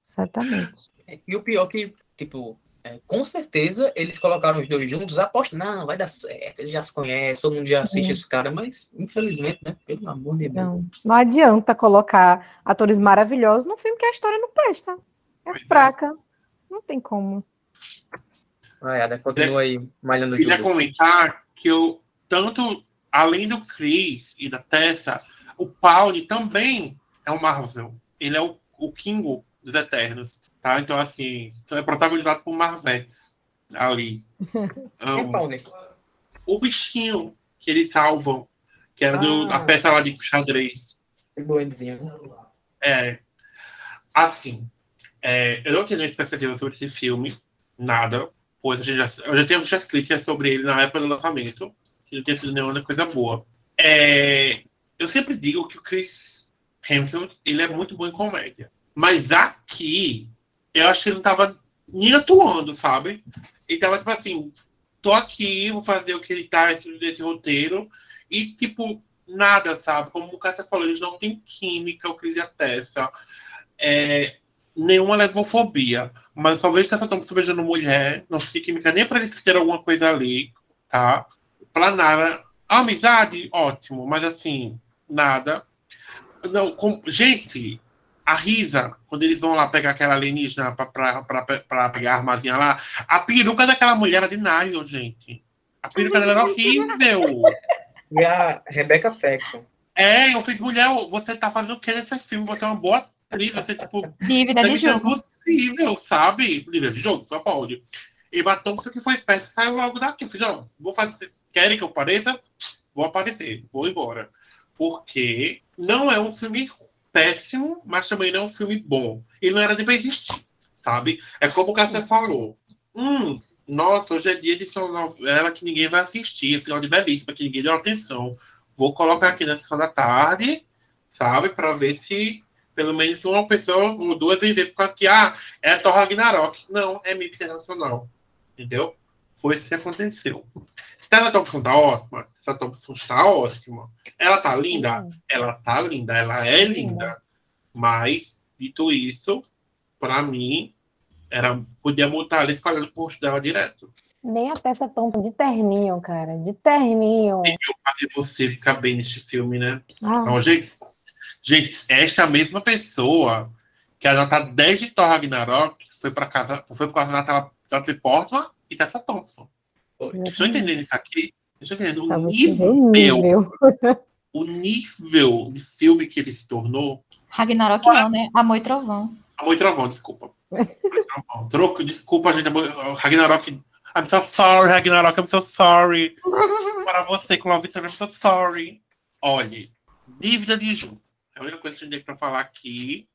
Certamente. E o pior que, tipo, é, com certeza eles colocaram os dois juntos, aposto, não, vai dar certo, eles já se conhecem, todo mundo já assiste É. esse cara, mas infelizmente, né? Pelo amor de Deus. Não, não adianta colocar atores maravilhosos num filme que a história não presta. É Pois é. fraca. Não tem como. Vai, Ada, continua aí malhando o Queria Judas. comentar que eu, tanto além do Chris e da Tessa, o Pauli também é um Marvel. Ele é o, o Kingo dos Eternos. Tá? Então, assim, é protagonizado por Marvetes ali. Quem Amo. pau, né? o bichinho que eles salvam, que era do, Ah. a peça lá de xadrez. Que boazinho. É, assim, é, eu não tenho expectativa sobre esse filme, nada, pois eu já, eu já tenho visto as críticas sobre ele na época do lançamento, que não tem sido nenhuma coisa boa. É, eu sempre digo que o Chris Hemsworth, ele é muito bom em comédia, mas aqui, eu acho que ele não tava nem atuando, sabe? Ele tava tipo assim, tô aqui, vou fazer o que ele tá nesse roteiro, e tipo, nada, sabe? Como o Cássia falou, eles não têm química, o Chris e a Tessa. É, nenhuma lesbofobia. Mas só vejo Tessa Thompson beijando mulher, não sei química nem pra eles terem alguma coisa ali, tá? Pra nada. Amizade, ótimo, mas assim, nada. Não, com- gente, a Risa, quando eles vão lá pegar aquela alienígena pra pegar a armazinha lá, a peruca daquela mulher era de nylon, gente. A peruca dela era horrível. E a Rebecca Faxon. É, eu fiz, mulher, você tá fazendo o que nesse filme? Você é uma boa atriz, você, tipo, Dívida de ser jogo. possível, sabe? Líder de jogo, só pode. E Batom, você que foi esperto, saiu logo daqui. Eu fiz, ó, vou fazer, vocês querem que eu apareça? Vou aparecer, vou embora. Porque não é um filme péssimo, mas também não é um filme bom. Ele não era nem pra existir, sabe? É como o Cássio falou. Hum, nossa, hoje é dia de novela que ninguém vai assistir, final de belíssima, que ninguém deu atenção. Vou colocar aqui na sessão da tarde, sabe? Pra ver se pelo menos uma pessoa ou duas ver por causa que, ah, é Thor Ragnarok. Não, é MIP Internacional. Entendeu? Foi isso que aconteceu. Essa Thompson tá ótima. Essa Thompson está ótima. Ela tá linda? Ela tá linda. Ela é linda. Mas, dito isso, pra mim, era, podia multar ela escolhendo o rosto dela direto. Nem a Tessa Thompson de terninho, cara. De terninho. Fazer você ficar bem neste filme, né? Ah, Então, gente, gente, esta mesma pessoa que a nota 10 de Thor Ragnarok foi para casa, foi por causa da Natalie Natalie Portman e Tessa Thompson. Estão entendendo isso aqui? Estão entendendo o nível, o nível. *laughs* o nível de filme que ele se tornou? Ragnarok não, né? Amor e Trovão. Amor e Trovão, desculpa. Troco, desculpa, gente. Amor- Ragnarok. I'm so sorry, Ragnarok, I'm so sorry. Para você Love Victor, I'm so sorry. Olhe, dívida de junto. É a única coisa que eu tenho pra falar aqui,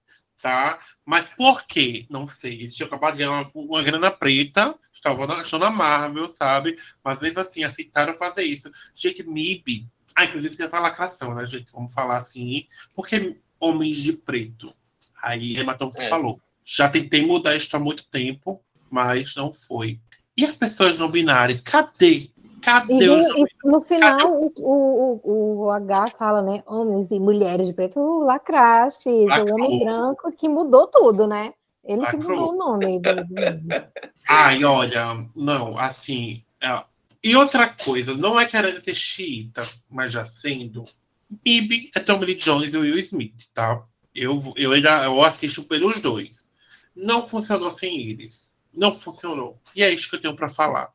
tá? Mas por quê? Não sei. Eles tinham acabado de ganhar uma, uma grana preta, estavam na, estão na Marvel, sabe? Mas mesmo assim, aceitaram fazer isso. Gente, MIB. Ah, inclusive tem a lacração, né, gente? Vamos falar assim. Porque homens de preto. Aí Emma Thompson É. falou. Já tentei mudar isso há muito tempo, mas não foi. E as pessoas não binárias? Cadê? Cadê E, os e no final, o, o, o, o H fala, né? Homens e mulheres de preto, lacraste, o Lacrou. homem branco que mudou tudo, né? Ele que Lacrou. mudou o nome *laughs* Ai, olha, não, assim. é, E outra coisa, não é querendo ser xiita, mas já sendo. Bibi é Tommy Lee Jones e Will Smith, tá? Eu, eu ainda eu assisto pelos dois. Não funcionou sem eles. Não funcionou. E é isso que eu tenho pra falar.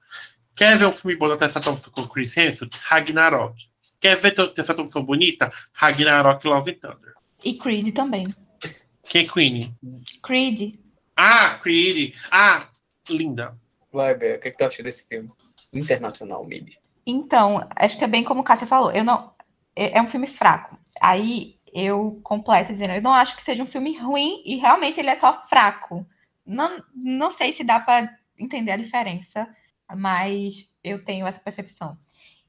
Quer ver um filme bom da Tessa Thompson com Chris Hemsworth? Ragnarok. Quer ver Tessa Thompson bonita? Ragnarok Love Thunder. E Creed também. Quem é Queen? Creed. Ah, Creed. Ah, linda. Vai, Bea, o que, que tu acha desse filme? Internacional, MIB. Então, acho que é bem como o Cássia falou. Eu não. É é um filme fraco. Aí eu completo dizendo, eu não acho que seja um filme ruim e realmente ele é só fraco. Não, não sei se dá para entender a diferença, mas eu tenho essa percepção.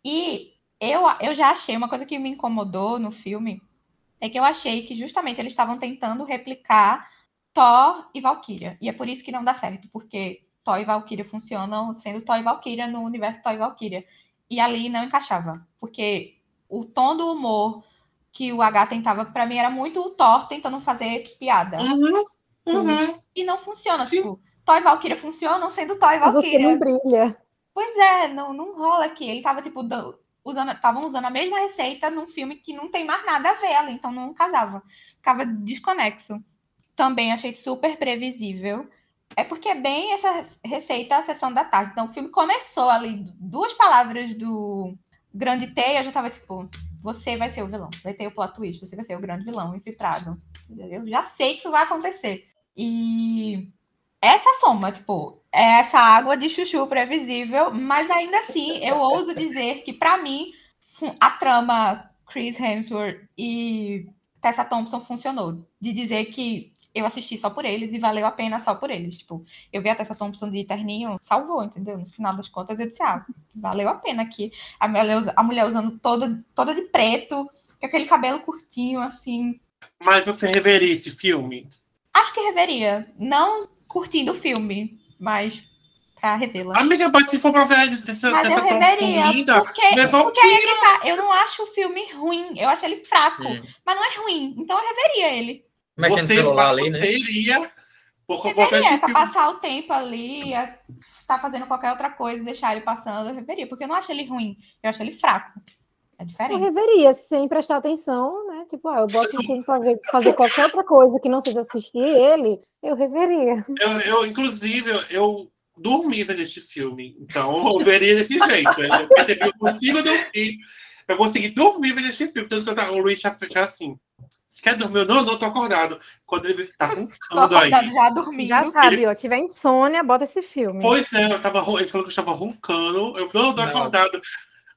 E eu, eu já achei uma coisa que me incomodou no filme é que eu achei que justamente eles estavam tentando replicar Thor e Valkyria. E é por isso que não dá certo, porque Thor e Valkyria funcionam sendo Thor e Valkyria no universo Thor e Valkyria. E ali não encaixava, porque o tom do humor que o H tentava, pra mim, era muito o Thor tentando fazer piada. Uhum, uhum. E não funciona, tipo, E Valkyria funcionam sendo Thor e Você Valkyria. não brilha. Pois é, não, não rola aqui. Ele tava, tipo, do- usando, estavam usando a mesma receita num filme que não tem mais nada a ver ali, então não casava. Ficava desconexo. Também achei super previsível. É porque é bem essa receita a sessão da tarde. Então o filme começou ali, duas palavras do grande T, eu já tava tipo, você vai ser o vilão, vai ter o plot twist, você vai ser o grande vilão infiltrado. Eu já sei que isso vai acontecer. E essa soma, tipo, é essa água de chuchu previsível, mas ainda assim eu ouso dizer que pra mim a trama Chris Hemsworth e Tessa Thompson funcionou, de dizer que eu assisti só por eles e valeu a pena só por eles. Tipo, eu vi a Tessa Thompson de terninho, salvou, entendeu? No final das contas eu disse, ah, valeu a pena aqui. A mulher, a mulher usando toda, toda de preto, com aquele cabelo curtinho, assim. Mas você reveria esse filme? Acho que reveria. Não curtindo o filme, mas pra revê-la. Amiga, mas se for pra ver dessa, Mas eu dessa reveria, Thompson linda, porque, vê porque aí é que tá. Eu não acho o filme ruim, eu acho ele fraco, Hum. mas não é ruim, então eu reveria ele. Mexendo no você, celular ali, né? por Reveria, pra passar o tempo ali, a- tá fazendo qualquer outra coisa, deixar ele passando, eu reveria, porque eu não acho ele ruim, eu acho ele fraco. É Eu diferente. reveria, sem prestar atenção, né? Tipo, ah, eu boto um filme pra ver, fazer qualquer outra coisa que não seja assistir ele, eu reveria. Eu, eu, inclusive, eu, eu dormi vendo esse filme. Então, eu veria desse jeito. Eu percebi que eu consigo dormir. Eu consegui dormir vendo esse filme. Tanto que eu tava- o Luiz já, já assim. Você quer dormir? Eu, Não, não, tô acordado. Quando ele tá roncando aí. já dormindo. Já sabe, ó, tiver insônia, bota esse filme. Pois é, eu tava, ele falou que eu estava roncando. Eu não, tô Nossa. acordado.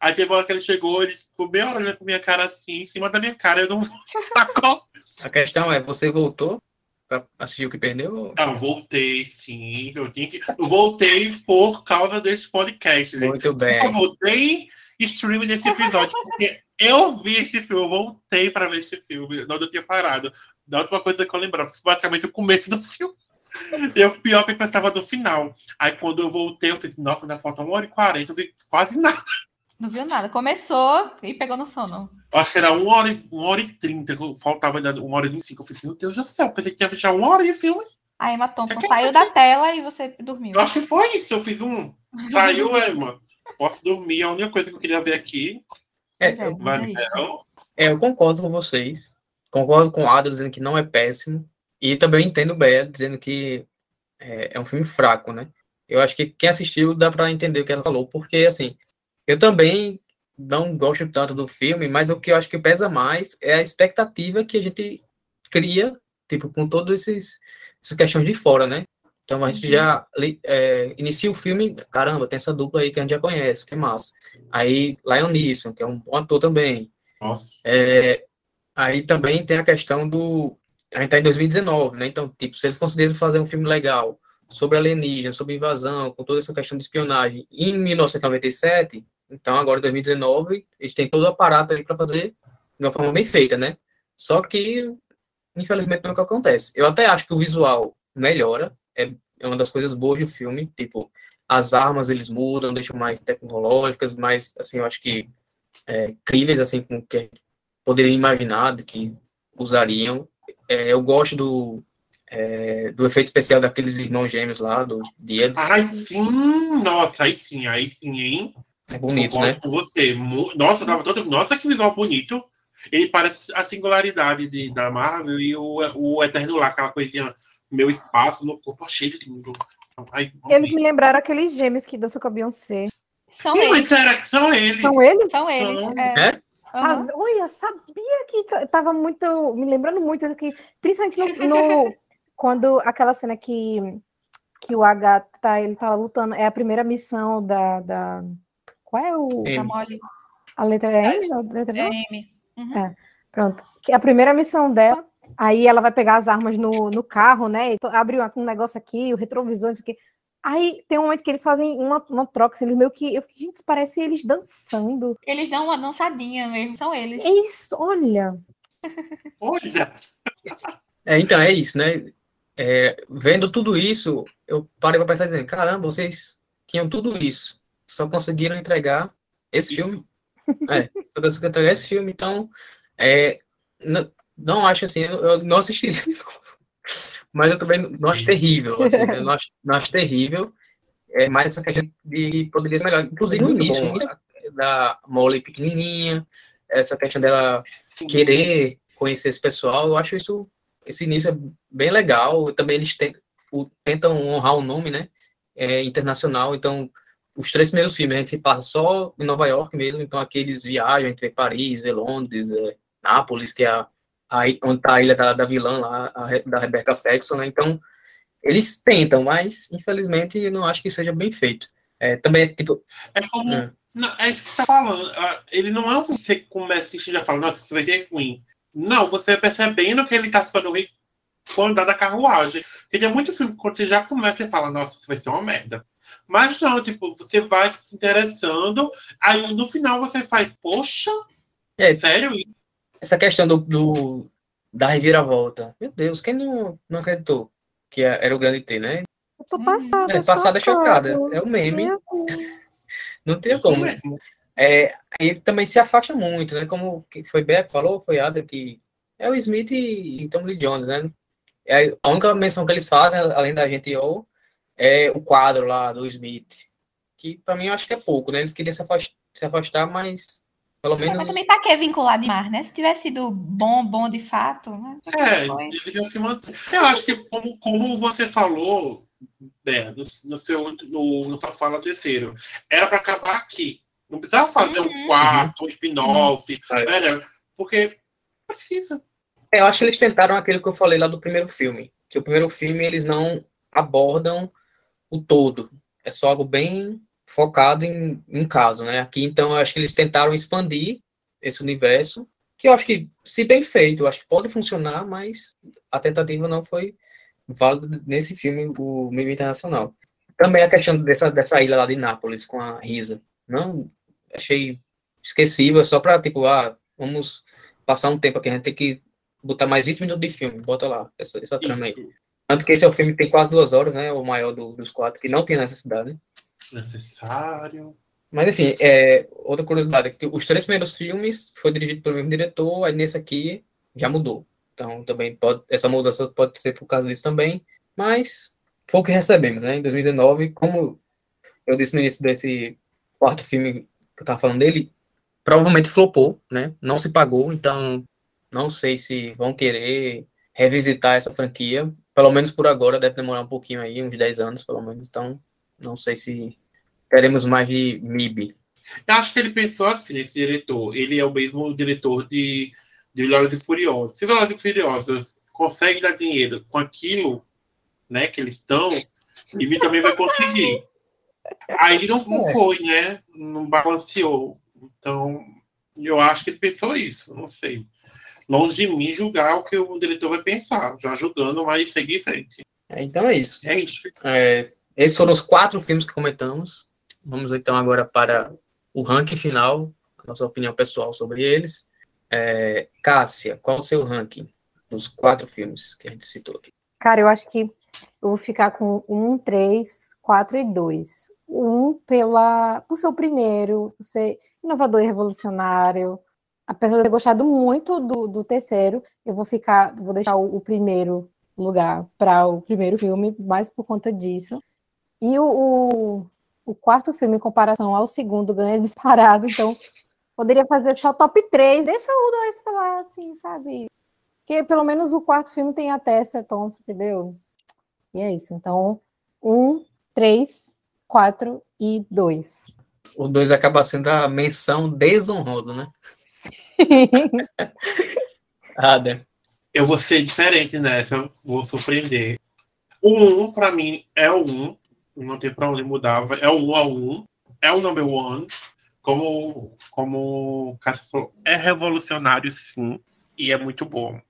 Aí teve uma hora que ele chegou, ele ficou meia hora olhando pra minha cara assim, em cima da minha cara. Eu não *laughs* sacou. A questão é, você voltou pra assistir o que perdeu? Não, voltei, sim. Eu, tinha que... eu voltei por causa desse podcast, gente. Muito bem. Favor, deem stream nesse episódio, porque eu vi esse filme, eu voltei pra ver esse filme, não eu tinha parado. Da última coisa que eu lembrava, foi basicamente o começo do filme. E o pior que eu pensava no final. Aí quando eu voltei, eu pensei, nossa, ainda falta uma hora e quarenta, eu vi quase nada. Não viu nada. Começou e pegou no sono. Acho que era uma hora, e- uma hora e trinta, faltava ainda uma hora e vinte e cinco. Eu falei, meu Deus do céu, pensei que ia fechar uma hora de filme. A Emma Thompson É saiu da tela e você dormiu. Eu acho que foi isso, eu fiz um. Saiu, *laughs* Emma. Posso dormir, a única coisa que eu queria ver aqui. É, Pois é, eu, Vai, é é, eu concordo com vocês. Concordo com o Ada dizendo que não é péssimo. E também entendo o Bea dizendo que é, é um filme fraco, né? Eu acho que quem assistiu dá pra entender o que ela falou, porque, assim, eu também não gosto tanto do filme, mas o que eu acho que pesa mais é a expectativa que a gente cria, tipo, com esses essas questões de fora, né? Então a gente já li- é, inicia o filme, caramba, tem essa dupla aí que a gente já conhece, que é massa. Aí Lion Neeson, que é um bom ator também. É, aí também tem a questão do a gente tá em 2019, né? Então, tipo, se eles conseguiram fazer um filme legal sobre alienígena, sobre invasão, com toda essa questão de espionagem, em 1997, então agora em 2019, eles têm todo o aparato aí para fazer de uma forma bem feita, né? Só que, infelizmente, não é o que acontece. Eu até acho que o visual melhora, é, é uma das coisas boas do filme, tipo, as armas eles mudam, deixam mais tecnológicas, mais, assim, eu acho que é, críveis, assim, com o que poderiam imaginar que usariam. É, eu gosto do, é, do efeito especial daqueles irmãos gêmeos lá, do Diego. Ai, sim! Nossa, aí sim, aí sim, hein? É bonito, né? Você. Nossa, tava todo... Nossa, que visual bonito. Ele parece a singularidade de, da Marvel e o, o Eterno lá, aquela coisinha, meu espaço no corpo, achei lindo. Ai, Eles me lembraram aqueles gêmeos que dançam com a Beyoncé. São eles. Será, são eles. São eles? São eles. São... É. é? Ah, uhum. olha, sabia que tava muito, me lembrando muito do que, principalmente no, no *laughs* quando aquela cena que que o H tá, ele tá lutando, é a primeira missão da, da qual é o a letra é M? A letra é M. Uhum. É, pronto. A primeira missão dela, aí ela vai pegar as armas no, no carro, né? Abre um negócio aqui, o retrovisor, isso aqui. Aí tem um momento que eles fazem uma, uma troca, assim, eles meio que. Eu, gente, parece eles dançando. Eles dão uma dançadinha mesmo, são eles. É isso, olha. *laughs* olha! É, então, é isso, né? É, vendo tudo isso, eu parei para pensar dizendo, caramba, vocês tinham tudo isso, só conseguiram entregar esse isso. filme. É, só conseguiram entregar esse filme, então é, não, não acho assim, eu, não assistiria *laughs* mas eu também não acho terrível, assim, *laughs* né? não, acho, não acho terrível, é, mas essa questão de poderia ser melhor, inclusive no início, no início da Molly pequenininha, essa questão dela Sim. querer conhecer esse pessoal, eu acho isso, esse início é bem legal, também eles tentam, tentam honrar o nome, né, é, internacional, então os três primeiros filmes a gente se passa só em Nova York mesmo, então aqui eles viajam entre Paris, Londres, é, Nápoles, que é a aí, onde tá a ilha da, da vilã lá, a, da Rebecca Ferguson, né? Então, eles tentam, mas infelizmente não acho que seja bem feito. É, também tipo. É como. É. Não, é que você tá falando. Ele não é você que começa a já fala, nossa, isso vai ser ruim. Não, você percebendo que ele tá ficando ruim quando dá da carruagem. Porque tem muito filme quando você já começa e fala, nossa, isso vai ser uma merda. Mas não, tipo, você vai se interessando, aí no final você faz, poxa, é, sério isso? essa questão do, do, da reviravolta. Meu Deus, quem não, não acreditou que era o grande T, né? Eu tô passada. É, passada chocada. É o meme. *laughs* não tem como. É, ele também se afasta muito, né? Como foi Beck falou, foi Ada que é o Smith e, e Tom Lee Jones, né? É, a única menção que eles fazem, além da gente ou é o quadro lá do Smith, que para mim eu acho que é pouco, né? Eles queriam se afastar, se afastar mas pelo menos... mas também para que vincular demais, né? Se tivesse sido bom, bom de fato, né? É, deviam se manter. Eu acho que, como, como você falou, né, no, no, seu, no, no sua fala terceiro, era para acabar aqui. Não precisava fazer uhum. um quarto, um spin-off, uhum. era, porque precisa. É, eu acho que eles tentaram aquilo que eu falei lá do primeiro filme. Que o primeiro filme eles não abordam o todo. É só algo bem focado em, em caso, né? Aqui, então, eu acho que eles tentaram expandir esse universo, que eu acho que, se bem feito, eu acho que pode funcionar, mas a tentativa não foi válida nesse filme, o Meme Internacional. Também a questão dessa, dessa ilha lá de Nápoles, com a Risa. Não, achei esquecível, só para, tipo, ah, vamos passar um tempo aqui, a gente tem que botar mais 20 minutos de filme, bota lá, essa, essa trama aí. Tanto que esse é o filme que tem quase duas horas, né? O maior do, dos quatro, que não tem necessidade necessário. Mas enfim, é, outra curiosidade é que os três primeiros filmes foi dirigido pelo mesmo diretor, aí nesse aqui já mudou. Então também pode, essa mudança pode ser por causa disso também, mas foi o que recebemos, né? Em 2019, como eu disse no início desse quarto filme que eu tava falando dele, provavelmente flopou, né? Não se pagou, então não sei se vão querer revisitar essa franquia. Pelo menos por agora, deve demorar um pouquinho aí, uns 10 anos, pelo menos. Então, não sei se teremos mais de MIB. Eu acho que ele pensou assim, esse diretor. Ele é o mesmo diretor de, de Velozes e Furiosos. Se Velozes e Furiosos consegue dar dinheiro com aquilo né, que eles estão, MIB também vai conseguir. Aí não, não é. foi, né? Não balanceou. Então, eu acho que ele pensou isso, não sei. Longe de mim julgar o que o diretor vai pensar, já julgando, mas seguir em frente. É, então é isso. É isso. É, esses foram os quatro filmes que comentamos. Vamos então agora para o ranking final, a nossa opinião pessoal sobre eles. É, Cássia, qual o seu ranking dos quatro filmes que a gente citou aqui? Cara, eu acho que eu vou ficar com um, três, quatro e dois. Um pela, por ser o primeiro, por ser inovador e revolucionário. Apesar de eu ter gostado muito do, do terceiro, eu vou ficar, vou deixar o, o primeiro lugar para o primeiro filme, mais por conta disso. E o, o, o, quarto filme, em comparação ao segundo, ganha disparado, então *laughs* poderia fazer só top 3, deixa o dois falar assim, sabe? Porque pelo menos o quarto filme tem a Tessa Thompson, entendeu? E é isso. Então, um, três, quatro e dois. O dois acaba sendo a menção desonrosa, né? *laughs* Ada. Eu vou ser diferente nessa, vou surpreender. O 1, um, para mim, é o 1. Um, não tem para onde mudar. É o 1 a 1. É o number one. Como, como o Cássio falou, é revolucionário, sim. E é muito bom.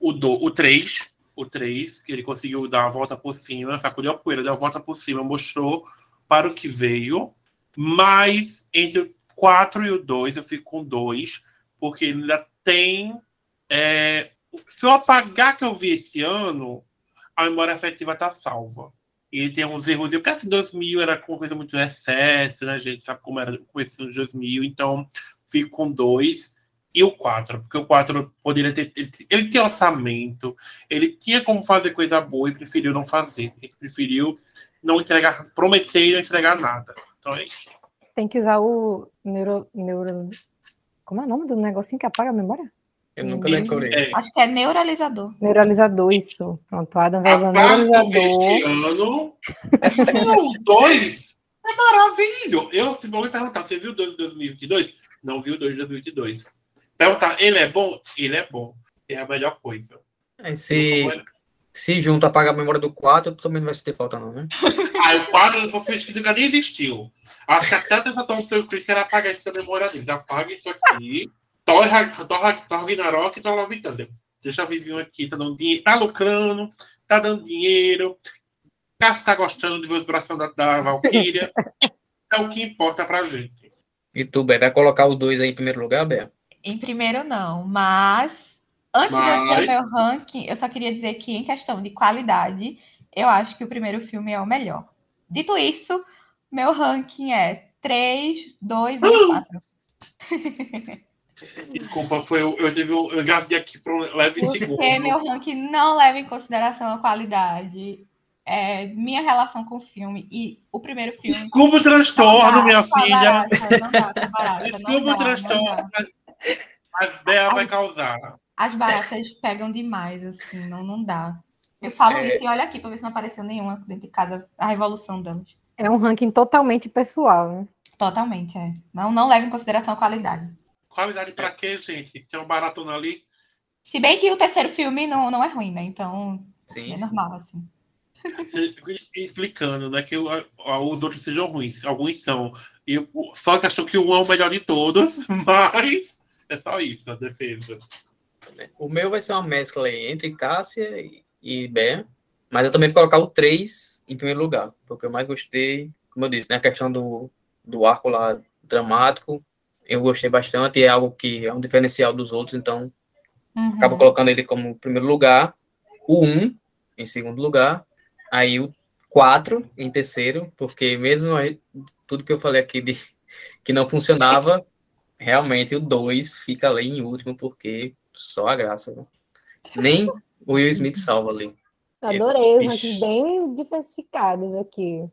O, do, o 3, o 3, que ele conseguiu dar a volta por cima, sacudiu a poeira, deu a volta por cima, mostrou para o que veio. Mas entre o 4 e o 2, eu fico com 2, porque ele ainda tem é, se eu apagar que eu vi esse ano, a memória afetiva tá salva. E tem uns erros, porque assim, 2000 era uma coisa muito excesso, né, gente? Sabe como era com esse 2000, então fico com dois e o 4, porque o 4 poderia ter. Ele, tem orçamento, ele tinha como fazer coisa boa e preferiu não fazer. Ele preferiu não entregar, prometer não entregar nada. Então é isso. Tem que usar o neuro, neuro. Como é o nome do negocinho que apaga a memória? Eu nunca decorei. É. Acho que é neuralizador. Neuralizador, isso. Pronto, Adam vai usar neuralizador. O 2 é maravilhoso. Eu, se vou me perguntar, você viu o 2 de 2022? Não viu o 2 de 2022. Perguntar, ele é bom? Ele é bom. É a melhor coisa. É, se, junto apagar a memória do 4, também não vai se ter falta, não, né? *laughs* ah, o 4 não foi que nunca nem existiu. Acho que até a tentação do seu Chris era apagar isso da memória deles. Apaga isso aqui. Thor, Thor, Thor Ragnarok e Thor Love Thunder. Deixa o vizinho aqui, tá dando dinheiro, tá lucrando, tá dando dinheiro. Cássio tá gostando de ver os braços da, da Valkyria. *laughs* é o que importa pra gente. E tu, Bé, vai colocar o 2 aí em primeiro lugar, Bé? Em primeiro não, mas antes mas... de eu ter o meu ranking, eu só queria dizer que em questão de qualidade, eu acho que o primeiro filme é o melhor. Dito isso, meu ranking é 3, 2 ou 4. Desculpa, foi eu, eu tive eu engasguei aqui para um leve Porque segundo. Porque meu ranking não leva em consideração a qualidade, é, minha relação com o filme e o primeiro filme. Desculpa o transtorno, minha filha. Barata, não dá, barata, Desculpa o transtorno, mas, mas Bea vai causar. As baratas *laughs* pegam demais, assim, não, não dá. Eu falo é... isso e olha aqui para ver se não apareceu nenhuma dentro de casa, a revolução delas. É um ranking totalmente pessoal, né? Totalmente, é. Não, não leva em consideração a qualidade. Qualidade pra quê, gente? Se tem uma baratona ali. Se bem que o terceiro filme não, não é ruim, né? Então sim, é normal, assim. Explicando, né? Que os outros sejam ruins. Alguns são. E só que achou que um é o melhor de todos, *laughs* mas é só isso, a defesa. O meu vai ser uma mescla entre Cássia e, e mas eu também vou colocar o 3 em primeiro lugar, porque eu mais gostei, como eu disse, né? A questão do, do arco lá dramático, eu gostei bastante, é algo que é um diferencial dos outros, então uhum. acabo colocando ele como primeiro lugar, o 1 um, em segundo lugar, aí o 4 em terceiro, porque mesmo aí, tudo que eu falei aqui de *laughs* que não funcionava, realmente o 2 fica ali em último, porque só a graça. Né? Nem o Will Smith salva ali. Adorei, os bem diversificados aqui.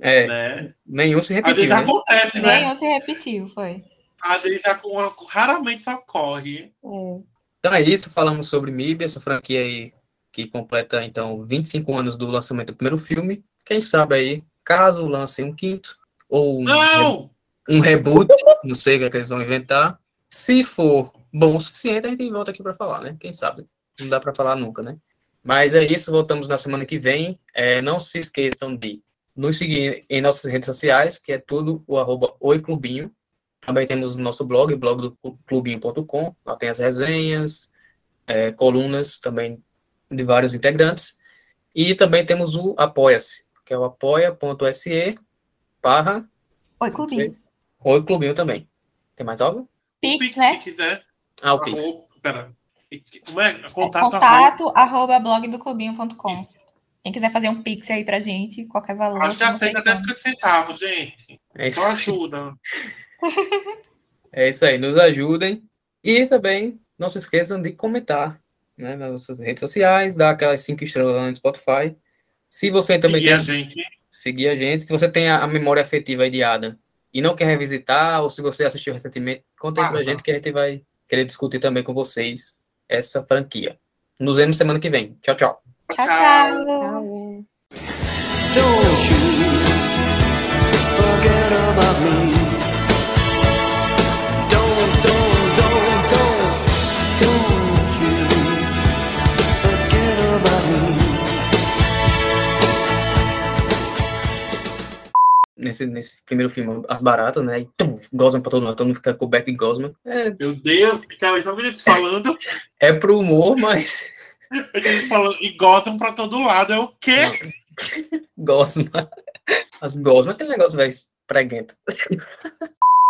É, né? nenhum se repetiu. Às vezes né? acontece, né? Nenhum se repetiu, foi. A dele tá com uma, raramente ocorre. É. Então é isso, falamos sobre MIB, essa franquia aí que completa então 25 anos do lançamento do primeiro filme. Quem sabe aí, caso lancem um quinto ou um, não! um reboot, não sei o que, é que eles vão inventar. Se for bom o suficiente, a gente volta aqui para falar, né? Quem sabe? Não dá para falar nunca, né? Mas é isso, voltamos na semana que vem. É, não se esqueçam de nos seguir em nossas redes sociais, que é tudo o arroba oiclubinho. Também temos o nosso blog, blog do clubinho.com. Lá tem as resenhas, é, colunas também de vários integrantes. E também temos o Apoia-se, que é o apoia.se barra Oi, Clubinho. Oi Clubinho também. Tem mais algo? Pix, né? Se quiser. Ah, o Pix. Arroba, pera. Como é? É Contato. contato arroba blogdoclubinho.com. Isso. Quem quiser fazer um pix aí pra gente, qualquer valor. Acho que aceita até como. 50 centavos, gente. É isso, Só ajuda. *laughs* é isso aí, nos ajudem. E também não se esqueçam de comentar né, nas nossas redes sociais, dar aquelas cinco estrelas lá no Spotify. Se você também Seguir a tem- gente. seguir a gente. Se você tem a, a memória afetiva aí de Adam e não quer revisitar, ou se você assistiu recentemente, conta aí pra Fala. gente que a gente vai querer discutir também com vocês essa franquia. Nos vemos semana que vem. Tchau, tchau. Tchau, tchau. Tchau. Don't you forget about me. Nesse, nesse primeiro filme, as baratas, né? E tum, gosma pra todo mundo, todo mundo fica com o Beck e gosma. É, Meu Deus, fica só eles falando, é pro humor, mas eles falando e gozam pra todo lado. É o quê? gosma. As gosmas, aquele negócio, velho, preguento.